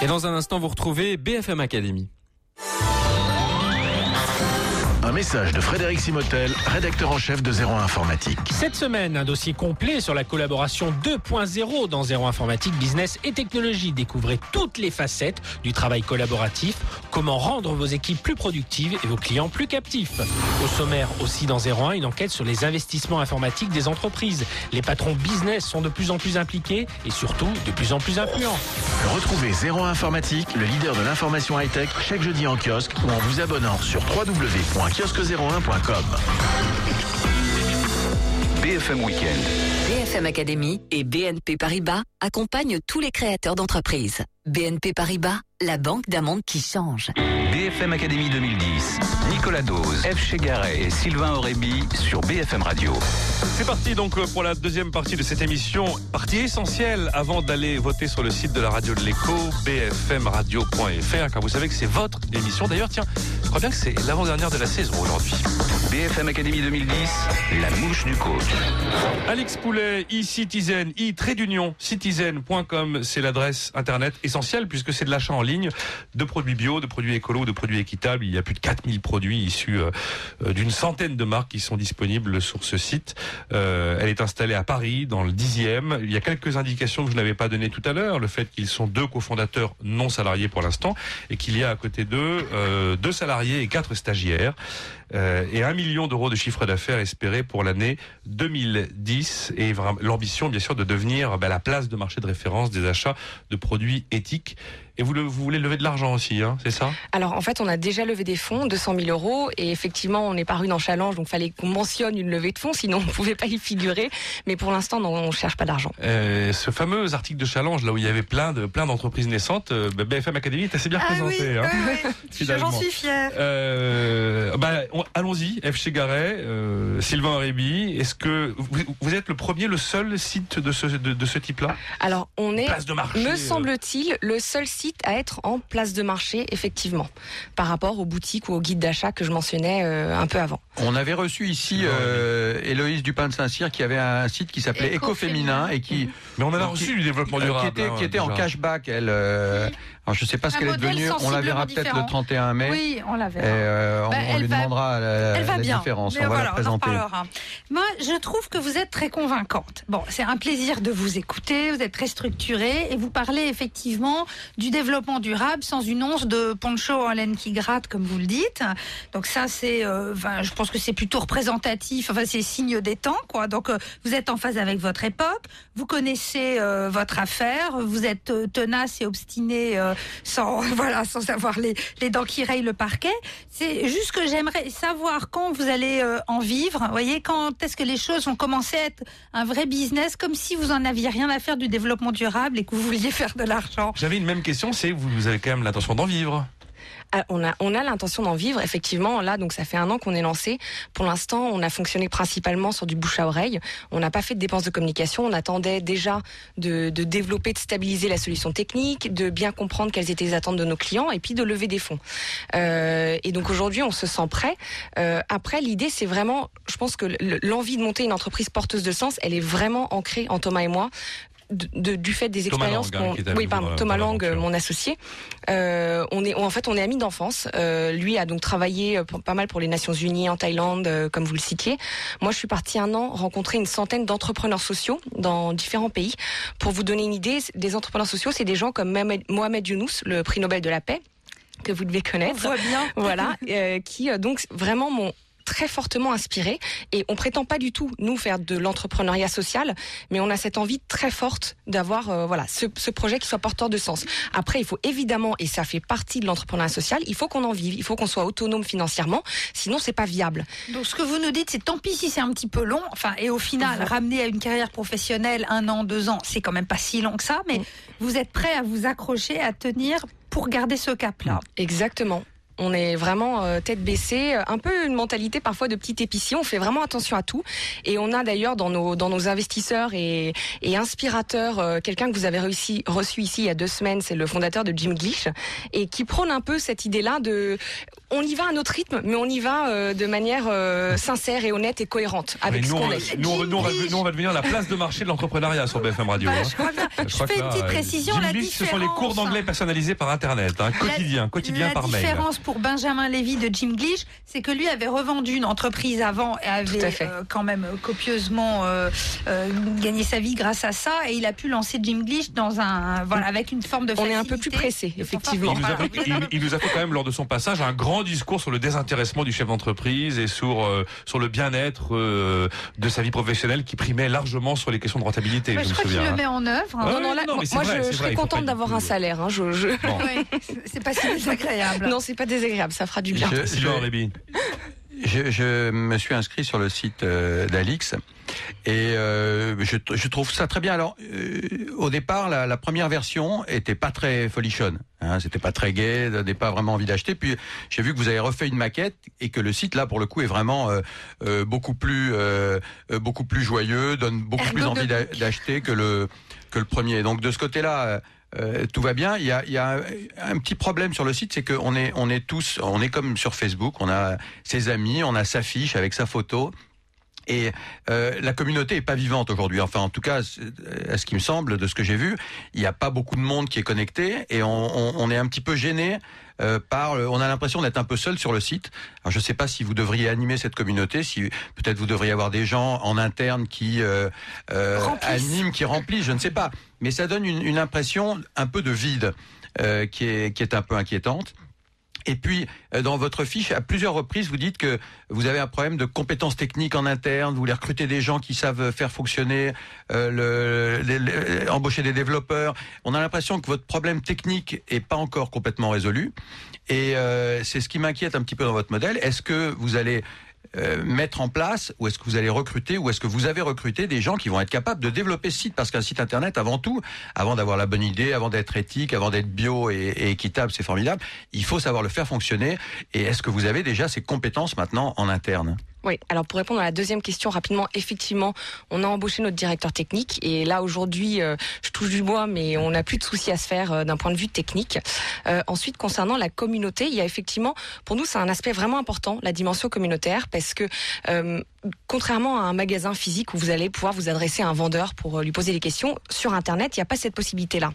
Et dans un instant, vous retrouvez BFM Academy. Un message de Frédéric Simotel, rédacteur en chef de Zéro Informatique. Cette semaine, un dossier complet sur la collaboration 2.0 dans Zéro Informatique, Business et Technologie. Découvrez toutes les facettes du travail collaboratif, comment rendre vos équipes plus productives et vos clients plus captifs. Au sommaire aussi dans 01, une enquête sur les investissements informatiques des entreprises. Les patrons business sont de plus en plus impliqués et surtout de plus en plus influents. Retrouvez Zéro Informatique, le leader de l'information high-tech, chaque jeudi en kiosque ou en vous abonnant sur www.kiosque01.com. BFM Weekend. BFM Academy et BNP Paribas accompagnent tous les créateurs d'entreprises. BNP Paribas, la banque d'un monde qui change. BFM Académie 2010. Nicolas Dose, F. Chegaray et Sylvain Aurébi sur BFM Radio. C'est parti donc euh, pour la deuxième partie de cette émission. Partie essentielle avant d'aller voter sur le site de la radio de l'écho, bfmradio.fr, car vous savez que c'est votre émission. D'ailleurs, tiens, je crois bien que c'est l'avant-dernière de la saison aujourd'hui. BFM Académie 2010, la mouche du coach. Alix Poulet, e-citizen, e-trait d'union, citizen.com, c'est l'adresse internet essentielle puisque c'est de l'achat en ligne de produits bio, de produits écolos, de produits équitables. Il y a plus de 4000 produits issus euh, euh, d'une centaine de marques qui sont disponibles sur ce site. Euh, elle est installée à Paris, dans le 10e. Il y a quelques indications que je n'avais pas données tout à l'heure. Le fait qu'ils sont deux cofondateurs non salariés pour l'instant et qu'il y a à côté d'eux deux salariés et quatre stagiaires. Et un million d'euros de chiffre d'affaires espéré pour l'année 2010 et l'ambition bien sûr de devenir bah, la place de marché de référence des achats de produits éthiques. Et vous, le- vous voulez lever de l'argent aussi, hein, c'est ça? Alors en fait, on a déjà levé des fonds, 200 000 euros, et effectivement, on est paru dans Challenge, donc fallait qu'on mentionne une levée de fonds, sinon on ne pouvait pas y figurer. Mais pour l'instant, non, on cherche pas d'argent. Euh, ce fameux article de challenge là où il y avait plein de plein d'entreprises naissantes, euh, bah, BFM Academy est assez bien Ah oui, représenté. hein, oui, oui. J'en suis fière. Euh, bah, on- allons-y, F. Chegaray, euh, Sylvain Aurébi, est-ce que vous, vous êtes le premier, le seul site de ce, de, de ce type-là? Alors on est, Place de marché, me euh. semble-t-il, le seul site à être en place de marché, effectivement, par rapport aux boutiques ou aux guides d'achat que je mentionnais euh, un peu avant. On avait reçu ici euh, Héloïse Dupin de Saint-Cyr qui avait un site qui s'appelait Éco-Féminin et qui. Mais on en a qui- reçu du développement euh, durable. Qui était, hein, qui était en cashback, elle. Alors je sais pas ce qu'elle est devenue. On la verra peut-être le différent. 31 mai. Oui, on la verra. Et, euh, Bah, on lui va- demandera la, Elle va la bien. différence. Mais on va voilà, la présenter. Moi, je trouve que vous êtes très convaincante. Bon, c'est un plaisir de vous écouter. Vous êtes très structurée et vous parlez effectivement du développement durable sans une once de poncho en laine qui gratte, comme vous le dites. Donc ça, c'est, euh, enfin, je pense que c'est plutôt représentatif. Enfin, c'est signe des temps, quoi. Donc, euh, vous êtes en phase avec votre époque. Vous connaissez euh, votre affaire. Vous êtes tenace et obstiné, sans, voilà, sans avoir les, les dents qui rayent le parquet. C'est juste que j'aimerais savoir quand vous allez euh, en vivre. Vous voyez, quand est-ce que les choses vont commencer à être un vrai business, comme si vous en aviez rien à faire du développement durable et que vous vouliez faire de l'argent. J'avais une même question, c'est vous, avez quand même l'intention d'en vivre On a, on a l'intention d'en vivre, effectivement. Là, donc ça fait un an qu'on est lancé. Pour l'instant, on a fonctionné principalement sur du bouche à oreille. On n'a pas fait de dépenses de communication. On attendait déjà de, de développer, de stabiliser la solution technique, de bien comprendre quelles étaient les attentes de nos clients et puis de lever des fonds. Euh, et donc aujourd'hui, on se sent prêt. Euh, après, l'idée, c'est vraiment, je pense que le- l'envie de monter une entreprise porteuse de sens, elle est vraiment ancrée en Thomas et moi. De- de- du fait des Thomas expériences Lang, hein, oui pardon Thomas dans Lang mon associé. Euh, on est en fait on est amis d'enfance. Euh, lui a donc travaillé euh, pour- pas mal pour les Nations Unies en Thaïlande euh, comme vous le citiez. Moi je suis partie un an rencontrer une centaine d'entrepreneurs sociaux dans différents pays. Pour vous donner une idée des entrepreneurs sociaux c'est des gens comme Mohamed, Mohamed Younous le prix Nobel de la paix que vous devez connaître. On voit bien. voilà euh, qui euh, donc vraiment m'ont très fortement inspiré et on prétend pas du tout nous faire de l'entrepreneuriat social mais on a cette envie très forte d'avoir euh, voilà ce, ce projet qui soit porteur de sens après il faut évidemment et ça fait partie de l'entrepreneuriat social il faut qu'on en vive il faut qu'on soit autonome financièrement sinon c'est pas viable Donc ce que vous nous dites, c'est tant pis si c'est un petit peu long. Enfin, et au final, ramener à une carrière professionnelle un an, deux ans, c'est quand même pas si long que ça. Mais vous êtes prêt à vous accrocher, à tenir pour garder ce cap-là. Exactement. On est vraiment euh, tête baissée, euh, un peu une mentalité parfois de petit épicier. On fait vraiment attention à tout. Et on a d'ailleurs dans nos dans nos investisseurs et, et inspirateurs euh, quelqu'un que vous avez réussi, reçu ici il y a deux semaines, c'est le fondateur de Jim Glish, et qui prône un peu cette idée-là de on y va à notre rythme, mais on y va euh, de manière euh, sincère et honnête et cohérente avec Mais ce nous, qu'on on, est. nous, nous, nous, on va devenir la place de marché de l'entrepreneuriat sur BFM Radio. Bah, hein. je crois bien. Je crois fais que une là, petite euh, précision, Jim la Glish, ce sont les cours d'anglais personnalisés par Internet, hein, quotidien, quotidien la par mail. Pour Benjamin Lévy de Jim Glish, c'est que lui avait revendu une entreprise avant et avait euh, quand même copieusement euh, euh, gagné sa vie grâce à ça et il a pu lancer Jim Glish dans un voilà avec une forme de On est un facilité. peu plus pressé, effectivement. Il nous, a fait, il- il nous a fait quand même lors de son passage un grand discours sur le désintéressement du chef d'entreprise et sur euh, sur le bien-être euh, de sa vie professionnelle qui primait largement sur les questions de rentabilité. Ouais, je je crois qu'il le hein. met en œuvre. Ouais, non, non, là, non, moi vrai, je, je vrai, serais contente d'avoir un salaire. hein, je, je- Bon. Ouais, c'est pas si désagréable. Non, c'est pas désagréable, ça fera du bien. Je- Sylvain je- Aurébi. je, je me suis inscrit sur le site euh, d'Alix et euh, je, je trouve ça très bien. Alors, euh, au départ, la, la première version était pas très folichonne. Hein, C'était pas très gai, n'avais pas vraiment envie d'acheter. Puis j'ai vu que vous avez refait une maquette et que le site là, pour le coup, est vraiment euh, euh, beaucoup plus beaucoup plus joyeux, donne beaucoup plus envie d'a- d'acheter que le que le premier. Donc de ce côté-là. Euh, tout va bien. Il y a, y a un, un petit problème sur le site, c'est qu'on est, on est tous, on est comme sur Facebook. On a ses amis, on a sa fiche avec sa photo. Et euh, la communauté est pas vivante aujourd'hui. Enfin, en tout cas, euh, à ce qui me semble, de ce que j'ai vu, il n'y a pas beaucoup de monde qui est connecté et on, on- on est un petit peu gêné euh, par. On a l'impression d'être un peu seul sur le site. Alors, je ne sais pas si vous devriez animer cette communauté, si peut-être vous devriez avoir des gens en interne qui euh, euh, animent, qui remplissent. Je ne sais pas, mais ça donne une, une impression un peu de vide euh, qui est qui est un peu inquiétante. Et puis, euh, dans votre fiche, à plusieurs reprises, vous dites que vous avez un problème de compétences techniques en interne, vous voulez recruter des gens qui savent faire fonctionner, euh, le, les- les- embaucher des développeurs. On a l'impression que votre problème technique est pas encore complètement résolu. Et euh, c'est ce qui m'inquiète un petit peu dans votre modèle. Est-ce que vous allez euh, mettre en place, ou est-ce que vous allez recruter, ou est-ce que vous avez recruté des gens qui vont être capables de développer ce site Parce qu'un site internet, avant tout, avant d'avoir la bonne idée, avant d'être éthique, avant d'être bio et, et équitable, c'est formidable, il faut savoir le faire fonctionner. Et est-ce que vous avez déjà ces compétences maintenant en interne? Oui, alors pour répondre à la deuxième question rapidement, effectivement, on a embauché notre directeur technique et là aujourd'hui, euh, je touche du bois, mais on n'a plus de soucis à se faire euh, d'un point de vue technique. Euh, ensuite, concernant la communauté, il y a effectivement, pour nous, c'est un aspect vraiment important, la dimension communautaire, parce que euh, contrairement à un magasin physique où vous allez pouvoir vous adresser à un vendeur pour lui poser des questions, sur Internet, il n'y a pas cette possibilité-là.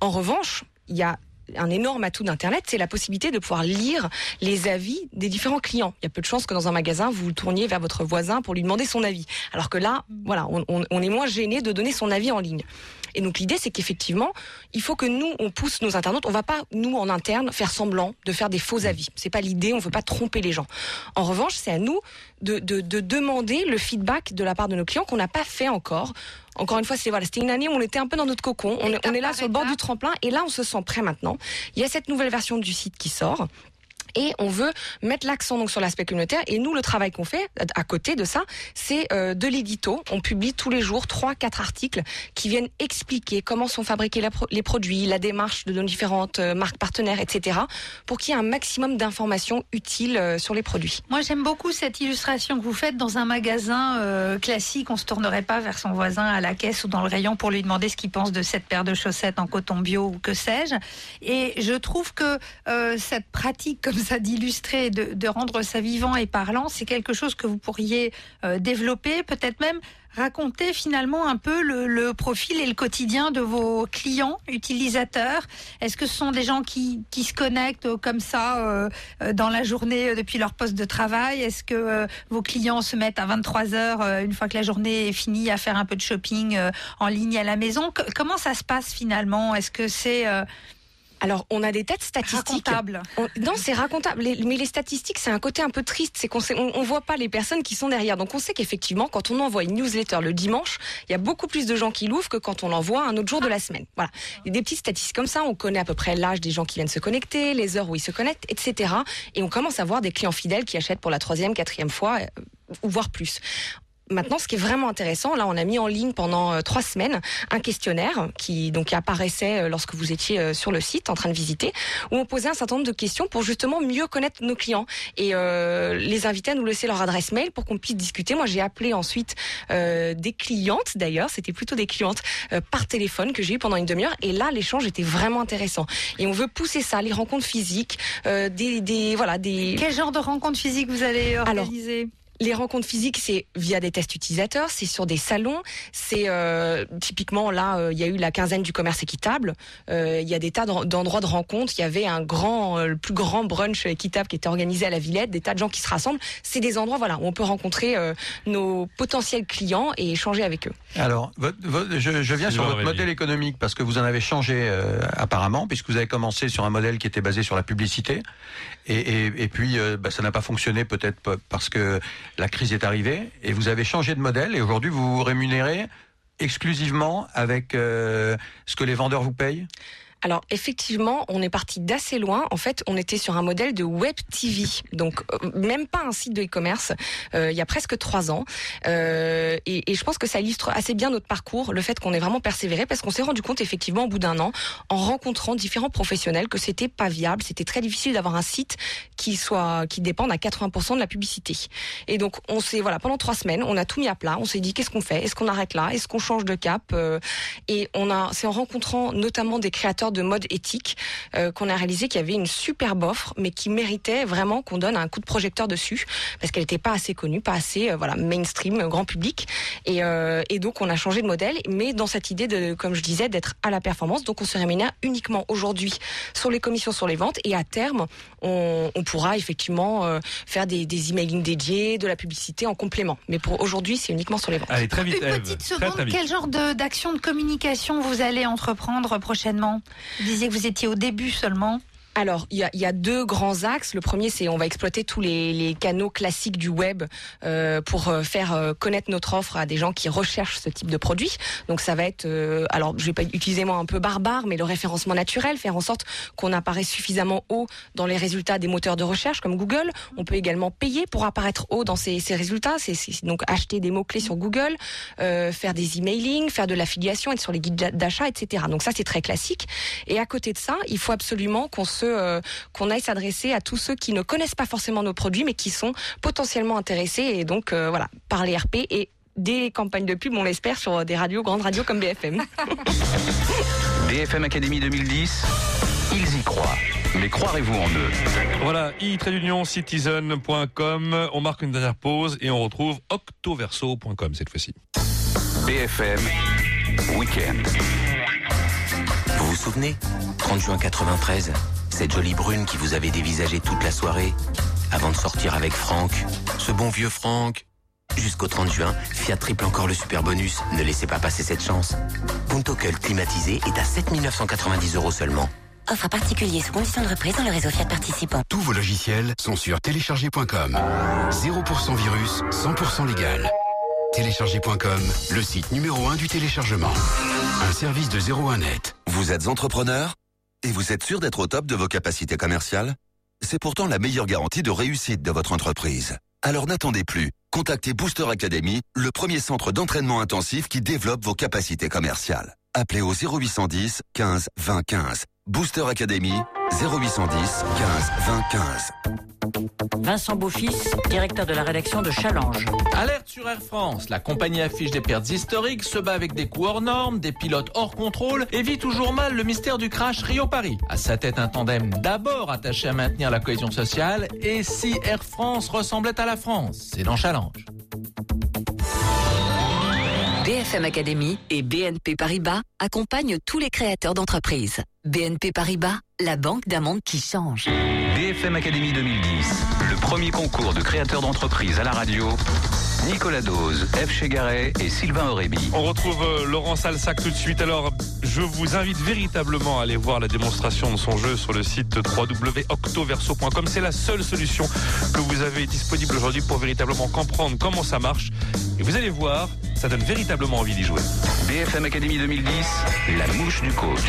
En revanche, il y a un énorme atout d'Internet, c'est la possibilité de pouvoir lire les avis des différents clients. Il y a peu de chances que dans un magasin, vous vous tourniez vers votre voisin pour lui demander son avis. Alors que là, voilà, on, on- on est moins gêné de donner son avis en ligne. Et donc l'idée, c'est qu'effectivement, il faut que nous, on pousse nos internautes. On va pas, nous, en interne, faire semblant de faire des faux avis. C'est pas l'idée, on veut pas tromper les gens. En revanche, c'est à nous de, de, de demander le feedback de la part de nos clients qu'on n'a pas fait encore. Encore une fois, c'est voilà, c'était une année où on était un peu dans notre cocon. On est, on est là sur le bord du tremplin et là, on se sent prêt maintenant. Il y a cette nouvelle version du site qui sort. Et on veut mettre l'accent donc sur l'aspect communautaire. Et nous, le travail qu'on fait à côté de ça, c'est euh, de l'édito. On publie tous les jours trois, quatre articles qui viennent expliquer comment sont fabriqués les produits, la démarche de nos différentes euh, marques partenaires, etc. Pour qu'il y ait un maximum d'informations utiles euh, sur les produits. Moi, j'aime beaucoup cette illustration que vous faites dans un magasin euh, classique. On se tournerait pas vers son voisin à la caisse ou dans le rayon pour lui demander ce qu'il pense de cette paire de chaussettes en coton bio ou que sais-je. Et je trouve que euh, cette pratique comme d'illustrer, de, rendre ça vivant et parlant, c'est quelque chose que vous pourriez euh, développer, peut-être même raconter finalement un peu le, profil et le quotidien de vos clients utilisateurs. Est-ce que ce sont des gens qui, qui se connectent euh, comme ça euh, dans la journée depuis leur poste de travail? Est-ce que vos clients se mettent à 23 heures une fois que la journée est finie à faire un peu de shopping en ligne à la maison? Comment ça se passe finalement? Est-ce que c'est Alors, on a des têtes statistiques. Racontable. On- non, c'est racontable. Les- mais les statistiques, c'est un côté un peu triste. C'est qu'on on, on voit pas les personnes qui sont derrière. Donc, on sait qu'effectivement, quand on envoie une newsletter le dimanche, il y a beaucoup plus de gens qui l'ouvrent que quand on l'envoie un autre jour de la semaine. Voilà. Il y a des petites statistiques comme ça. On connaît à peu près l'âge des gens qui viennent se connecter, les heures où ils se connectent, etc. Et on commence à voir des clients fidèles qui achètent pour la troisième, quatrième fois, euh, ou voire plus. Maintenant, ce qui est vraiment intéressant, là, on a mis en ligne pendant euh, trois semaines un questionnaire qui donc apparaissait euh, lorsque vous étiez euh, sur le site en train de visiter, où on posait un certain nombre de questions pour justement mieux connaître nos clients et euh, les inviter à nous laisser leur adresse mail pour qu'on puisse discuter. Moi, j'ai appelé ensuite euh, des clientes, d'ailleurs, c'était plutôt des clientes euh, par téléphone que j'ai eu pendant une demi-heure, et là, l'échange était vraiment intéressant. Et on veut pousser ça, les rencontres physiques, euh, des, des voilà des. Quel genre de rencontres physiques vous allez organiser? Les rencontres physiques, c'est via des tests utilisateurs, c'est sur des salons, c'est euh, typiquement là, euh, il y a eu la quinzaine du commerce équitable. Euh, Il y a des tas d'en- d'endroits de rencontre. Il y avait un grand, euh, le plus grand brunch équitable qui était organisé à la Villette, des tas de gens qui se rassemblent. C'est des endroits, voilà, où on peut rencontrer euh, nos potentiels clients et échanger avec eux. Alors, votre- votre- je, je viens sur votre modèle économique parce que vous en avez changé euh, apparemment, puisque vous avez commencé sur un modèle qui était basé sur la publicité, et, puis euh, bah, ça n'a pas fonctionné peut-être parce que la crise est arrivée, et vous avez changé de modèle, et aujourd'hui vous vous rémunérez exclusivement avec euh, ce que les vendeurs vous payent? Alors effectivement, on est parti d'assez loin. En fait, on était sur un modèle de web TV, donc euh, même pas un site de e-commerce. euh, il y a presque trois ans, Euh, et, et je pense que ça illustre assez bien notre parcours, le fait qu'on ait vraiment persévéré, parce qu'on s'est rendu compte effectivement au bout d'un an, en rencontrant différents professionnels, que c'était pas viable, c'était très difficile d'avoir un site qui soit qui dépende à 80% de la publicité. Et donc on s'est voilà pendant trois semaines, on a tout mis à plat. On s'est dit qu'est-ce qu'on fait? Est-ce qu'on arrête là? Est-ce qu'on change de cap? Euh, Et on a c'est en rencontrant notamment des créateurs de mode éthique euh, qu'on a réalisé qu'il y avait une superbe offre, mais qui méritait vraiment qu'on donne un coup de projecteur dessus parce qu'elle n'était pas assez connue, pas assez euh, voilà mainstream, euh, grand public. Et, euh, et donc on a changé de modèle, mais dans cette idée de, comme je disais, d'être à la performance. Donc on se rémunère uniquement aujourd'hui sur les commissions sur les ventes et à terme on, on pourra effectivement euh, faire des, des emailing dédiés, de la publicité en complément. Mais pour aujourd'hui c'est uniquement sur les ventes. Allez, très vite, Une Eve. petite seconde, très vite. quel genre de- d'action de, communication vous allez entreprendre prochainement? Vous disiez que vous étiez au début seulement. Alors, il y a, y a deux grands axes. Le premier, c'est on va exploiter tous les, les canaux classiques du web euh, pour euh, faire euh, connaître notre offre à des gens qui recherchent ce type de produit. Donc, ça va être, euh, alors, je vais pas utiliser moi un peu barbare, mais le référencement naturel, faire en sorte qu'on apparaît suffisamment haut dans les résultats des moteurs de recherche comme Google. On peut également payer pour apparaître haut dans ces, ces résultats. C'est donc acheter des mots clés sur Google, euh, faire des emailing, faire de l'affiliation, être sur les guides d'a- d'achat, etc. Donc ça, c'est très classique. Et à côté de ça, il faut absolument qu'on se euh, qu'on aille s'adresser à tous ceux qui ne connaissent pas forcément nos produits, mais qui sont potentiellement intéressés et donc euh, voilà par les RP et des campagnes de pub, on l'espère, sur des radios, grandes radios comme BFM. BFM Academy 2010, ils y croient. Mais croirez-vous en eux? Voilà, i-citizen.com. On marque une dernière pause et on retrouve octoverso.com cette fois-ci. BFM Weekend. Vous vous souvenez? 30 juin 93, cette jolie brune qui vous avait dévisagé toute la soirée, avant de sortir avec Franck, ce bon vieux Franck. Jusqu'au 30 juin, Fiat triple encore le super bonus. Ne laissez pas passer cette chance. Punto Cult climatisé est à 7 990 euros seulement. Offre à particulier sous condition de reprise dans le réseau Fiat participant. Tous vos logiciels sont sur télécharger.com. 0% virus, 100% légal. Télécharger.com, le site numéro 1 du téléchargement. Un service de 01net. Vous êtes entrepreneur? Et vous êtes sûr d'être au top de vos capacités commerciales? C'est pourtant la meilleure garantie de réussite de votre entreprise. Alors n'attendez plus. Contactez Booster Academy, le premier centre d'entraînement intensif qui développe vos capacités commerciales. Appelez au 0810 15 20 15. Booster Academy 0810 15 20 15. Vincent Beaufils, directeur de la rédaction de Challenge. Alerte sur Air France. La compagnie affiche des pertes historiques, se bat avec des coûts hors normes, des pilotes hors contrôle et vit toujours mal le mystère du crash Rio-Paris. À sa tête, un tandem d'abord attaché à maintenir la cohésion sociale. Et si Air France ressemblait à la France? C'est dans Challenge. BFM Academy et BNP Paribas accompagnent tous les créateurs d'entreprises. BNP Paribas, la banque d'un qui change. BFM Academy 2010, le premier concours de créateurs d'entreprise à la radio. Nicolas Dose, F. Chegaray et Sylvain Aurébi. On retrouve euh, Laurent Salsac tout de suite. Alors, je vous invite véritablement à aller voir la démonstration de son jeu sur le site www.octoverso.com. C'est la seule solution que vous avez disponible aujourd'hui pour véritablement comprendre comment ça marche. Et vous allez voir, ça donne véritablement envie d'y jouer. BFM Academy 2010, la mouche du coach.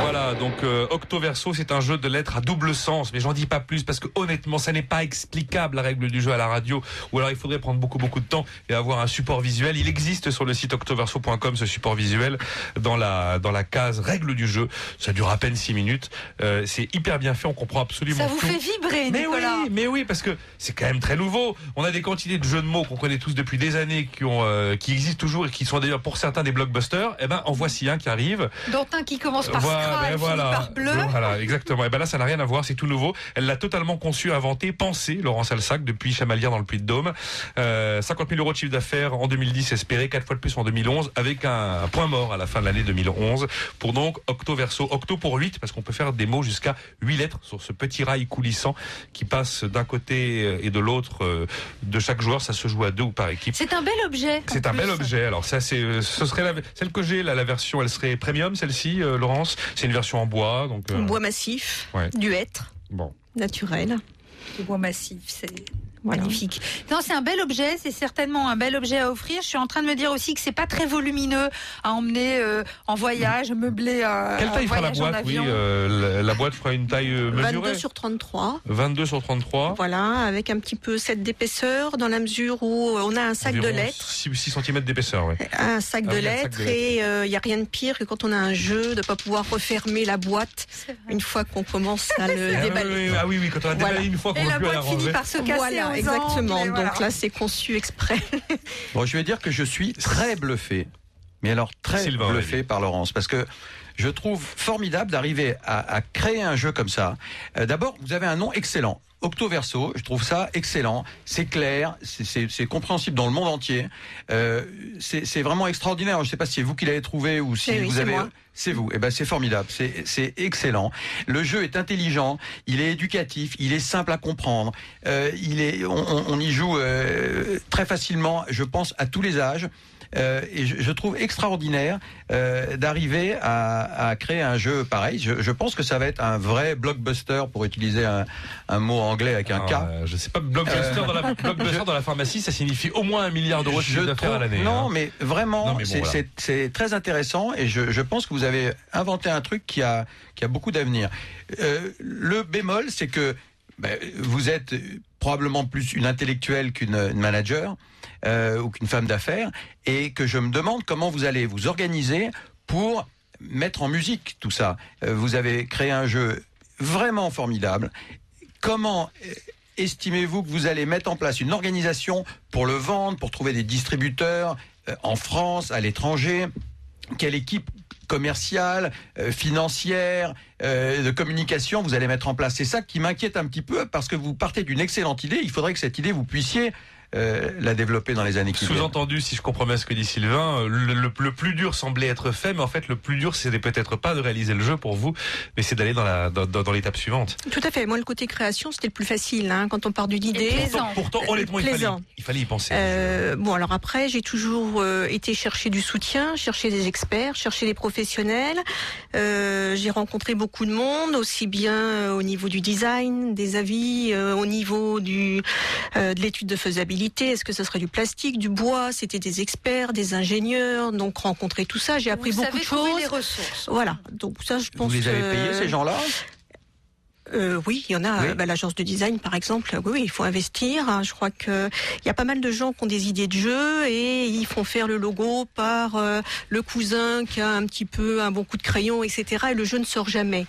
Voilà, donc euh, Octoverso, c'est un jeu de lettres à double sens, mais j'en dis pas plus parce que honnêtement, ça n'est pas explicable la règle du jeu à la radio, ou alors il faudrait prendre beaucoup beaucoup de temps et avoir un support visuel. Il existe sur le site octoverso.com ce support visuel dans la dans la case règle du jeu. Ça dure à peine 6 minutes. Euh, c'est hyper bien fait, on comprend absolument Ça vous tout. fait vibrer, Mais Nicolas. oui, mais oui, parce que c'est quand même très nouveau. On a des quantités de jeux de mots qu'on connaît tous depuis des années, qui ont, euh, qui existent toujours et qui sont d'ailleurs pour certains des blockbusters. Eh ben, en voici un qui arrive. Dont un qui commence par Voilà, Scra et ben voilà. par bleu. Voilà, exactement. Et ben là, ça n'a rien à voir, c'est tout nouveau. Elle l'a totalement conçu, inventé, pensé, Laurent Salsac, depuis Chamalières dans le Puy-de-Dôme. Euh, 50 000 euros de chiffre d'affaires en 2010, espéré, quatre fois de plus en 2011, avec un point mort à la fin de l'année 2011, pour donc Octo Verso. Octo pour 8, parce qu'on peut faire des mots jusqu'à 8 lettres sur ce petit rail coulissant qui passe d'un côté et de l'autre euh, de chaque joueur. Ça se joue à deux ou par équipe. C'est un bel objet. C'est un plus. bel objet. Alors ça, c'est, euh, ce serait la, celle que j'ai là, la version, elle serait premium, celle-ci, euh, Laurence. C'est une version en bois, donc. euh, Bois massif, ouais. du hêtre, Bon. naturel. Du bois massif, c'est. Magnifique. Non, c'est un bel objet, c'est certainement un bel objet à offrir. Je suis en train de me dire aussi que c'est pas très volumineux à emmener euh, en voyage, meubler un Quelle taille un fera la voyage en boîte Oui, avion. euh, la, la boîte fera une taille euh, mesurée. 22 sur 33. 22 sur 33. Voilà, avec un petit peu 7 d'épaisseur, dans la mesure où euh, on a un sac de lettres. 6, cm d'épaisseur, oui. Un sac Ah de oui, un sac lettres de lettres. et il n'y a rien de pire que quand on a un jeu de pas pouvoir refermer la boîte une fois qu'on commence à le Ah oui, déballer. oui, ah oui, oui, quand on a déballé une fois qu'on Et la peut plus la boîte finit par se casser Voilà, exactement. angles, et voilà. Donc là, c'est conçu exprès. Bon, je vais dire que je suis très bluffé. Mais alors très Sylvain bluffé par Laurence parce que je trouve formidable d'arriver à, à créer un jeu comme ça. Euh, D'abord, vous avez un nom excellent. Octoverso, je trouve ça excellent. C'est clair, c'est- compréhensible dans le monde entier. Euh, c'est vraiment extraordinaire. Je ne sais pas si c'est vous qui l'avez trouvé ou si Eh oui, vous c'est avez. moi. C'est vous. Eh ben c'est formidable. C'est excellent. Le jeu est intelligent. Il est éducatif. Il est simple à comprendre. Euh, il est. On, on- on y joue euh, très facilement. Je pense à tous les âges. Euh, et je, je trouve extraordinaire euh, d'arriver à, à créer un jeu pareil. Je, je pense que ça va être un vrai blockbuster pour utiliser un, un mot anglais avec un K. Euh, je sais pas, blockbuster, Euh, dans la, blockbuster dans la pharmacie, ça signifie au moins un milliard d'euros de chiffre d'affaires à l'année. Non, hein. mais vraiment, bon, c'est voilà. très intéressant et je, je pense que vous avez inventé un truc qui a, qui a beaucoup d'avenir. Euh, le bémol, c'est que ben, vous êtes probablement plus une intellectuelle qu'une une manager euh, ou qu'une femme d'affaires et que je me demande comment vous allez vous organiser pour mettre en musique tout ça. Euh, vous avez créé un jeu vraiment formidable. Comment euh, estimez-vous que vous allez mettre en place une organisation pour le vendre, pour trouver des distributeurs euh, en France, à l'étranger? Quelle équipe commerciale, financière, de communication vous allez mettre en place? C'est ça qui m'inquiète un petit peu parce que vous partez d'une excellente idée. Il faudrait que cette idée vous puissiez euh, la développer dans les années qui viennent. Sous-entendu, si je comprends bien ce que dit Sylvain, euh, le, le- le plus dur semblait être fait, mais en fait, le plus dur, c'est peut-être pas de réaliser le jeu pour vous, mais c'est d'aller dans la dans, dans- dans l'étape suivante. Tout à fait. Moi, le côté création, c'était le plus facile hein, quand on part d'une idée. Pourtant, pourtant, honnêtement, il fallait, il fallait y penser. Euh, bon, alors après, j'ai toujours euh, été chercher du soutien, chercher des experts, chercher des professionnels. Euh, j'ai rencontré beaucoup de monde, aussi bien euh, au niveau du design, des avis, euh, au niveau du euh, de l'étude de faisabilité. Est-ce que ce serait du plastique, du bois C'était des experts, des ingénieurs. Donc rencontrer tout ça, j'ai appris Vous beaucoup savez de choses. les ressources. Voilà. Donc ça, je pense. Vous les avez que- payés ces gens-là? Euh, oui, il y en a. Oui. bah, L'agence de design, par exemple, oui, oui, il faut investir. hein. Je crois que il y a pas mal de gens qui ont des idées de jeu et ils font faire le logo par euh, le cousin qui a un petit peu un bon coup de crayon, etc. Et le jeu ne sort jamais.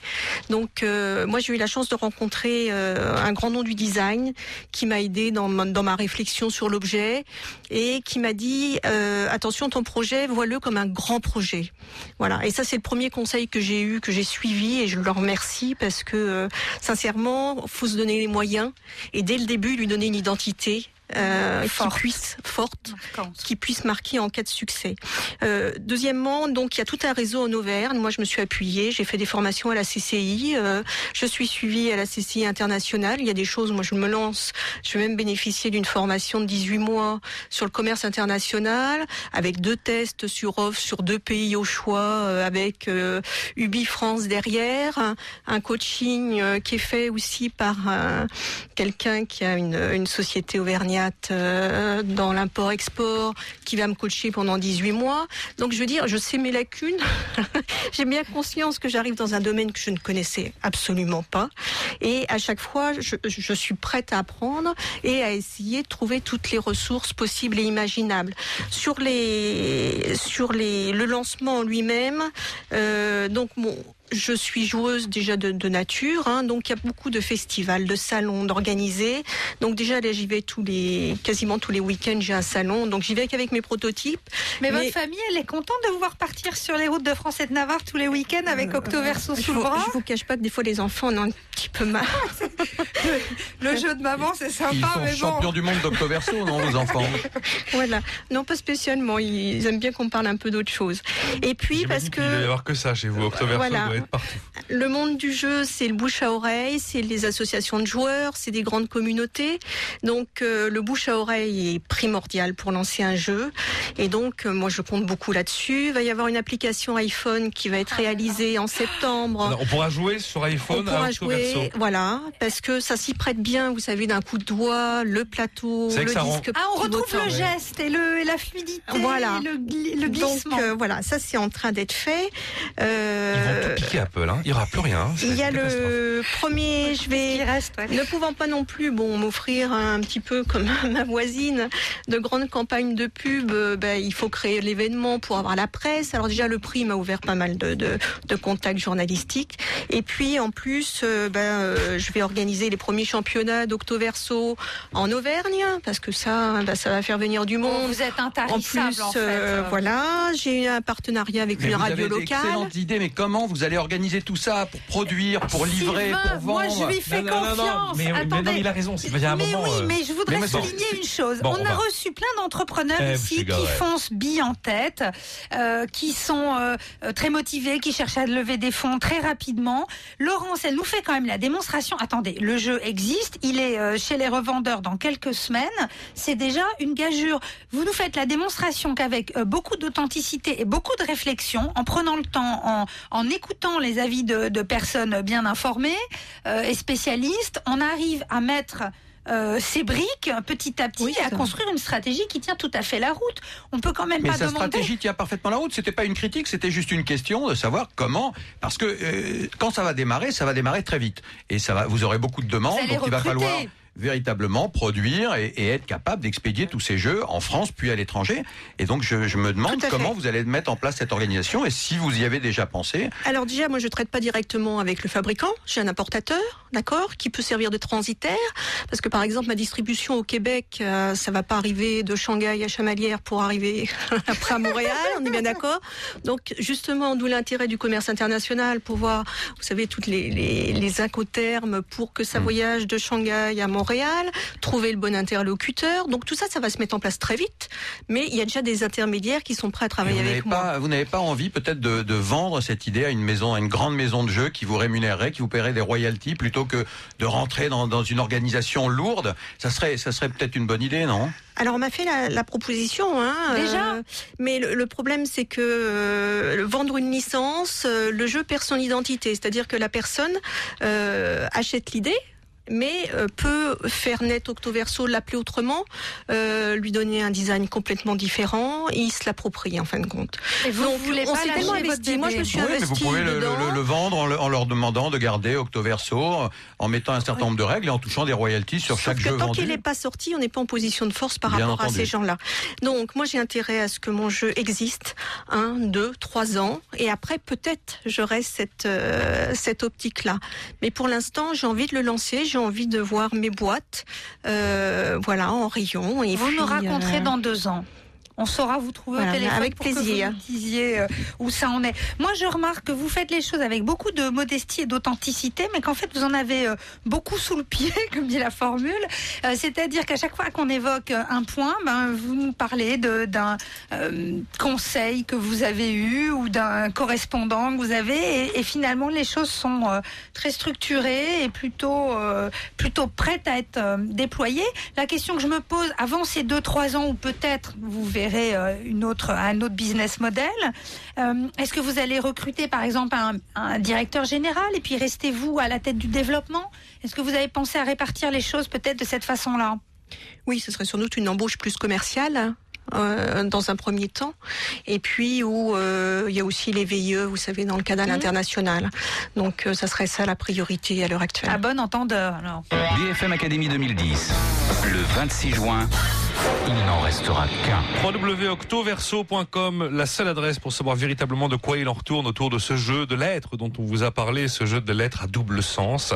Donc, euh, moi, j'ai eu la chance de rencontrer euh, un grand nom du design qui m'a aidé dans ma, dans ma réflexion sur l'objet et qui m'a dit euh, attention, ton projet, vois-le comme un grand projet. Voilà. Et ça, c'est le premier conseil que j'ai eu, que j'ai suivi, et je leur remercie parce que euh, sincèrement, faut se donner les moyens et dès le début lui donner une identité. Euh, qui puisse forte, qui puisse marquer en cas de succès. Euh, deuxièmement, donc il y a tout un réseau en Auvergne. Moi, je me suis appuyée, j'ai fait des formations à la CCI, euh, je suis suivie à la CCI internationale. Il y a des choses, moi, je me lance. Je vais même bénéficier d'une formation de 18 mois sur le commerce international, avec deux tests sur offre sur deux pays au choix, euh, avec euh, Ubi France derrière, un, un coaching euh, qui est fait aussi par quelqu'un qui a une, une société auvergnate euh, dans l'import-export, qui va me coacher pendant 18 mois. Donc je veux dire, je sais mes lacunes. J'ai bien conscience que j'arrive dans un domaine que je ne connaissais absolument pas. Et à chaque fois, je, suis prête à apprendre et à essayer de trouver toutes les ressources possibles et imaginables. Sur les, sur les, le lancement en lui-même, euh, donc bon, je suis joueuse déjà de, de nature, hein, donc il y a beaucoup de festivals, de salons, d'organisés. Donc déjà là, j'y vais tous les, quasiment tous les week-ends, j'ai un salon, donc j'y vais qu'avec mes prototypes. Mais, votre famille, elle est contente de vous voir partir sur les routes de France et de Navarre tous les week-ends avec Octoverso je sous le vous, bras. je vous cache pas que des fois les enfants en ont un petit peu marre. Le jeu de maman, c'est sympa, Ils sont mais bon. champions du monde d'Octoverso, non, vos enfants? Voilà, non pas spécialement. Ils aiment bien qu'on parle un peu d'autre chose. Et puis parce Il doit y que avoir que ça chez vous. Octoverso Voilà. Doit être partout. Le monde du jeu, c'est le bouche à oreille, c'est les associations de joueurs, c'est des grandes communautés. Donc euh, le bouche à oreille est primordial pour lancer un jeu. Et donc euh, moi je compte beaucoup là-dessus. Il va y avoir une application iPhone qui va être réalisée en septembre. On pourra jouer sur iPhone On pourra à jouer Parfait, voilà, parce que ça s'y prête bien, vous savez, d'un coup de doigt, le plateau, C'est vrai le que ça rend- disque. Ah, on retrouve pivotant. le geste et, le, et la fluidité, Voilà. et le, le glissement. Donc euh, voilà, ça c'est en train d'être fait. Ils Euh, vont piquer Apple, hein. il n'y aura plus rien. hein. Il y a le premier, je vais, ne pouvant pas non plus, bon, m'offrir un petit peu comme ma voisine, de grandes campagnes de pub. euh, ben, il faut créer l'événement pour avoir la presse. Alors déjà le prix m'a ouvert pas mal de, de, de contacts journalistiques. Et puis en plus, euh, ben, euh, je vais organiser les premiers championnats d'Octoverso en Auvergne parce que ça, ben, ça va faire venir du monde. Vous êtes En intarissable, plus, en fait. euh, voilà, j'ai eu un partenariat avec Mais une vous radio avez locale. d'excellentes idées, mais comment vous allez organiser tout ça pour produire, pour livrer, Sylvain, pour moi vendre je lui fais Non, non, non, non, confiance. mais- non, mais il a raison, Sylvain, il y a un mais moment, oui, euh, mais je voudrais mais bon. souligner une chose. Bon, on, on a va. reçu plein d'entrepreneurs Eh, ici qui ouais. foncent bille en tête, euh, qui sont euh, euh, très motivés, qui cherchent à lever des fonds très rapidement. Laurence, elle nous fait quand même la démonstration. Attendez, le jeu existe, il est euh, chez les revendeurs dans quelques semaines. C'est déjà une gageure. Vous nous faites la démonstration qu'avec euh, beaucoup d'authenticité et beaucoup de réflexion, en prenant le temps, en, en écoutant les avis de, de personnes bien informées euh, et spécialistes, on arrive à mettre euh, ces briques petit à petit à construire une stratégie qui tient tout à fait la route. On peut quand même Mais pas sa demander. stratégie tient parfaitement la route. C'était pas une critique, c'était juste une question de savoir comment. Parce que euh, quand ça va démarrer, ça va démarrer très vite. Et ça va, vous aurez beaucoup de demandes, donc il va falloir véritablement produire et, et être capable d'expédier tous ces jeux en France puis à l'étranger. Et donc je, je me demande comment fait. vous allez mettre en place cette organisation et si vous y avez déjà pensé. Alors déjà, moi je traite pas directement avec le fabricant, j'ai un importateur, d'accord, qui peut servir de transitaire, parce que par exemple ma distribution au Québec, euh, ça va pas arriver de Shanghai à Chamalières pour arriver après à Montréal, on est bien d'accord. Donc justement, d'où l'intérêt du commerce international, pour voir, vous savez, toutes les, les, les incoterms pour que ça voyage de Shanghai à Montréal, trouver le bon interlocuteur. Donc tout ça, ça va se mettre en place très vite, mais il y a déjà des intermédiaires qui sont prêts à travailler vous n'avez avec moi. pas, vous n'avez pas envie peut-être de, de vendre cette idée à une maison, à une grande maison de jeux qui vous rémunérerait, qui vous paierait des royalties plutôt que de rentrer dans, dans une organisation lourde? Ça serait, ça serait peut-être une bonne idée, non? Alors on m'a fait la, la proposition, hein, Déjà? euh, mais le, le problème c'est que euh, vendre une licence, euh, le jeu perd son identité, c'est-à-dire que la personne euh, achète l'idée. Mais euh, peut faire naître Octoverso, l'appeler autrement, euh, lui donner un design complètement différent, et il se l'approprie en fin de compte. Et vous Donc, voulez on pas s'est tellement votre investi. Moi, je me bébé. suis Oui, mais vous investi pouvez le, dedans. le- le vendre en, le- en leur demandant de garder Octoverso, en mettant un certain nombre de règles et en touchant des royalties sur chaque Sauf que jeu tant vendu. qu'il n'est pas sorti, on n'est pas en position de force par Bien rapport à ces gens-là. Donc, moi, j'ai intérêt à ce que mon jeu existe un, deux, trois ans, et après, peut-être, j'aurai cette euh, cette optique-là. Mais pour l'instant, j'ai envie de le lancer, j'ai envie de voir mes boîtes, euh, voilà, en rayon. Et Vous puis, nous raconterez euh, dans deux ans. On saura vous trouver Voilà, au téléphone avec pour que plaisir. vous nous disiez euh, où ça en est. Moi, je remarque que vous faites les choses avec beaucoup de modestie et d'authenticité, mais qu'en fait, vous en avez euh, beaucoup sous le pied, comme dit la formule. Euh, C'est-à-dire qu'à chaque fois qu'on évoque un point, ben, vous nous parlez d'un euh, conseil que vous avez eu ou d'un correspondant que vous avez, et, et finalement, les choses sont euh, très structurées et plutôt, euh, plutôt prêtes à être déployées. La question que je me pose avant ces deux trois ans, ou peut-être vous verrez euh, une autre, un autre business model, euh, est-ce que vous allez recruter par exemple un, un directeur général et puis restez-vous à la tête du développement? Est-ce que vous avez pensé à répartir les choses peut-être de cette façon-là? Oui, ce serait sans doute une embauche plus commerciale. euh, dans un premier temps, et puis où euh, il y a aussi les VIE, vous savez, dans le cadre à l'international. Donc, euh, ça serait ça la priorité à l'heure actuelle. À bon entendeur, alors. BFM Academy 2010. Le 26 juin, il n'en restera qu'un. www.octoverso.com, la seule adresse pour savoir véritablement de quoi il en retourne autour de ce jeu de lettres dont on vous a parlé, ce jeu de lettres à double sens.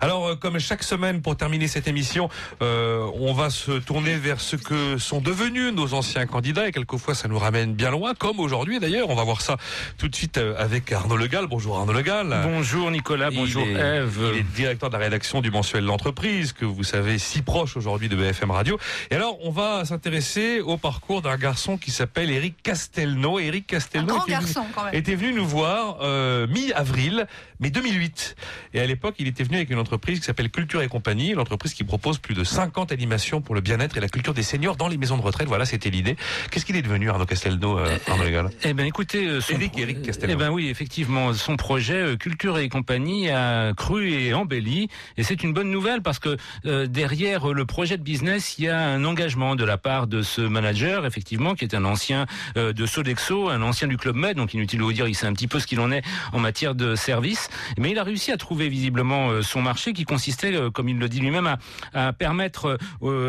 Alors, euh, comme chaque semaine, pour terminer cette émission, euh, on va se tourner vers ce que sont devenus nos anciens candidats et quelquefois ça nous ramène bien loin, comme aujourd'hui d'ailleurs. On va voir ça tout de suite euh, avec Arnaud Legal. Bonjour Arnaud Legal. Bonjour Nicolas, bonjour il est, Eve. Il est directeur de la rédaction du mensuel L'entreprise, que vous savez si proche aujourd'hui de BFM Radio. Et alors, on va va s'intéresser au parcours d'un garçon qui s'appelle Eric Castelnau. Eric Castelnau Un grand était, garçon, venu, quand même. était venu nous voir euh, mi-avril, mais 2008. Et à l'époque, il était venu avec une entreprise qui s'appelle Culture et Compagnie, l'entreprise qui propose plus de 50 animations pour le bien-être et la culture des seniors dans les maisons de retraite. Voilà, c'était l'idée. Qu'est-ce qu'il est devenu, Arnaud Castelnau, euh, Arnaud Légal? Eh ben écoutez, euh, son Eric, pro- Eric Castelnau. Eh ben oui, effectivement, son projet euh, Culture et compagnie a cru et embelli, et c'est une bonne nouvelle parce que euh, derrière le projet de business, il y a un engagement de la part de ce manager, effectivement, qui est un ancien euh, de Sodexo, un ancien du Club Med, donc inutile de vous dire, il sait un petit peu ce qu'il en est en matière de service, mais il a réussi à trouver visiblement euh, son marché qui consistait, euh, comme il le dit lui-même, à, permettre,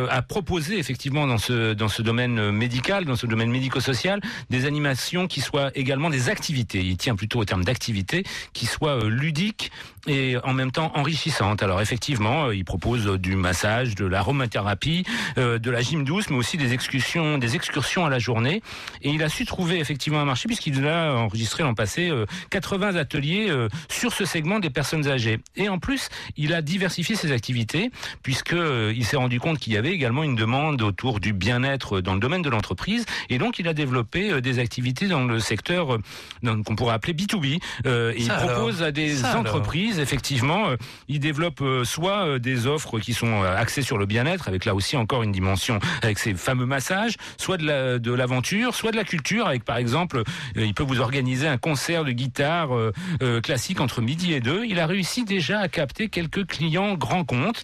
à proposer effectivement dans ce dans ce domaine médical, dans ce domaine médico-social, des animations qui soient également des activités. Il tient plutôt au terme d'activités qui soient ludiques et en même temps enrichissantes. Alors effectivement, euh, il propose euh, du massage, de l'aromathérapie, euh, de la gym douce, mais aussi des excursions, des excursions à la journée. Et il a su trouver effectivement un marché puisqu'il a enregistré l'an passé euh, 80 ateliers euh, sur ce segment des personnes âgées. Et en plus, il a diversifié ses activités puisque euh, il s'est rendu compte qu'il y avait également une demande autour du bien-être dans le domaine de l'entreprise. Et donc, il a développé euh, des activités dans le secteur euh, qu'on pourrait appeler B2B. Euh, et il propose alors. à des alors. Effectivement, euh, il développe euh, soit euh, des offres qui sont axées sur le bien-être, avec là aussi encore une dimension avec ces fameux massages, soit de la- de l'aventure, soit de la culture, avec par exemple, il peut vous organiser un concert de guitare classique entre midi et deux. Il a réussi déjà à capter quelques clients grands comptes.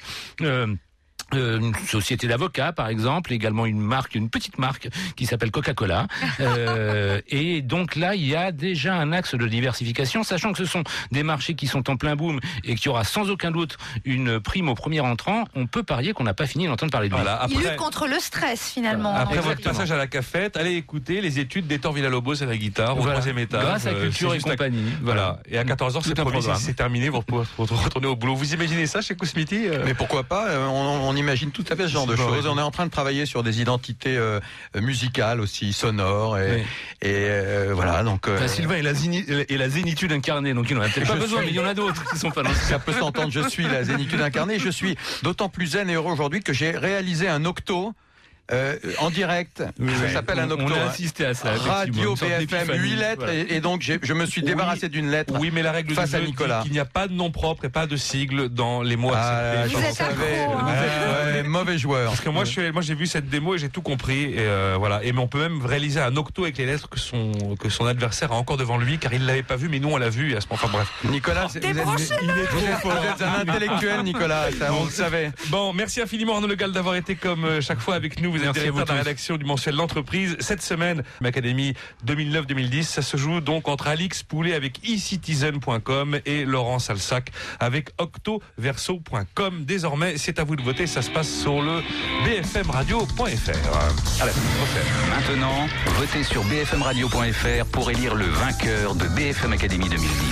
Euh, une société d'avocats, par exemple, également une marque, une petite marque qui s'appelle Coca-Cola. Euh, et donc là, il y a déjà un axe de diversification, sachant que ce sont des marchés qui sont en plein boom et qu'il y aura sans aucun doute une prime au premier entrant. On peut parier qu'on n'a pas fini d'entendre parler de lui. Voilà, Il après- lutte contre le stress finalement. Après votre passage à la cafette, allez écouter les études d'Hector Villalobos à la guitare au Voilà. troisième étage. Grâce à Euh, Culture et à- compagnie. Voilà. Et à 14h, Tout c'est terminé, vous pouvez retourner au boulot. Vous imaginez ça chez Cosmiti euh Mais pourquoi pas on, on imagine tout à fait ce genre de choses. On est en train de travailler sur des identités euh, musicales aussi, sonores. Et, Oui. et euh, voilà, donc... euh, Enfin, Sylvain est la, zéni- est la zénitude incarnée, donc il n'en a peut-être pas besoin, suis- mais il y en a d'autres qui sont pas dans ça peut s'entendre, je suis la zénitude incarnée. Je suis d'autant plus zen et heureux aujourd'hui que j'ai réalisé un octo euh, en direct. Oui, ça oui. s'appelle un octo. on a hein. assisté à ça, Radio BFM, d'épiphanie, 8 lettres. voilà. Et, et donc je me suis Oui. débarrassé d'une lettre Oui, mais la règle face du à Nicolas. qu'il n'y a pas de nom propre et pas de sigle dans les mots Ah, Vous êtes savais. accro, hein. Ouais, ouais, mauvais joueur. Parce que moi, je suis, moi, j'ai vu cette démo et j'ai tout compris. Et euh, voilà. Et mais on peut même réaliser un octo avec les lettres que son que son adversaire a encore devant lui, car il l'avait pas vu, mais nous on l'a vu. Et à ce moment, enfin bref. Nicolas, c'est- vous êtes, vous êtes- un intellectuel, Nicolas. Ça, on le savait. Bon, merci infiniment Arnaud Le Gall d'avoir été comme euh, chaque fois avec nous. Vous êtes directeur de la rédaction du mensuel L'entreprise. Cette semaine, l'Académie 2009-2010, ça se joue donc entre Alix Poulet avec eCitizen.com et Laurent Salsac avec octoverso.com. Désormais, c'est à vous de voter. Ça se passe sur le bfmradio.fr. À la prochaine. Maintenant, votez sur bfmradio.fr pour élire le vainqueur de BFM Académie 2010.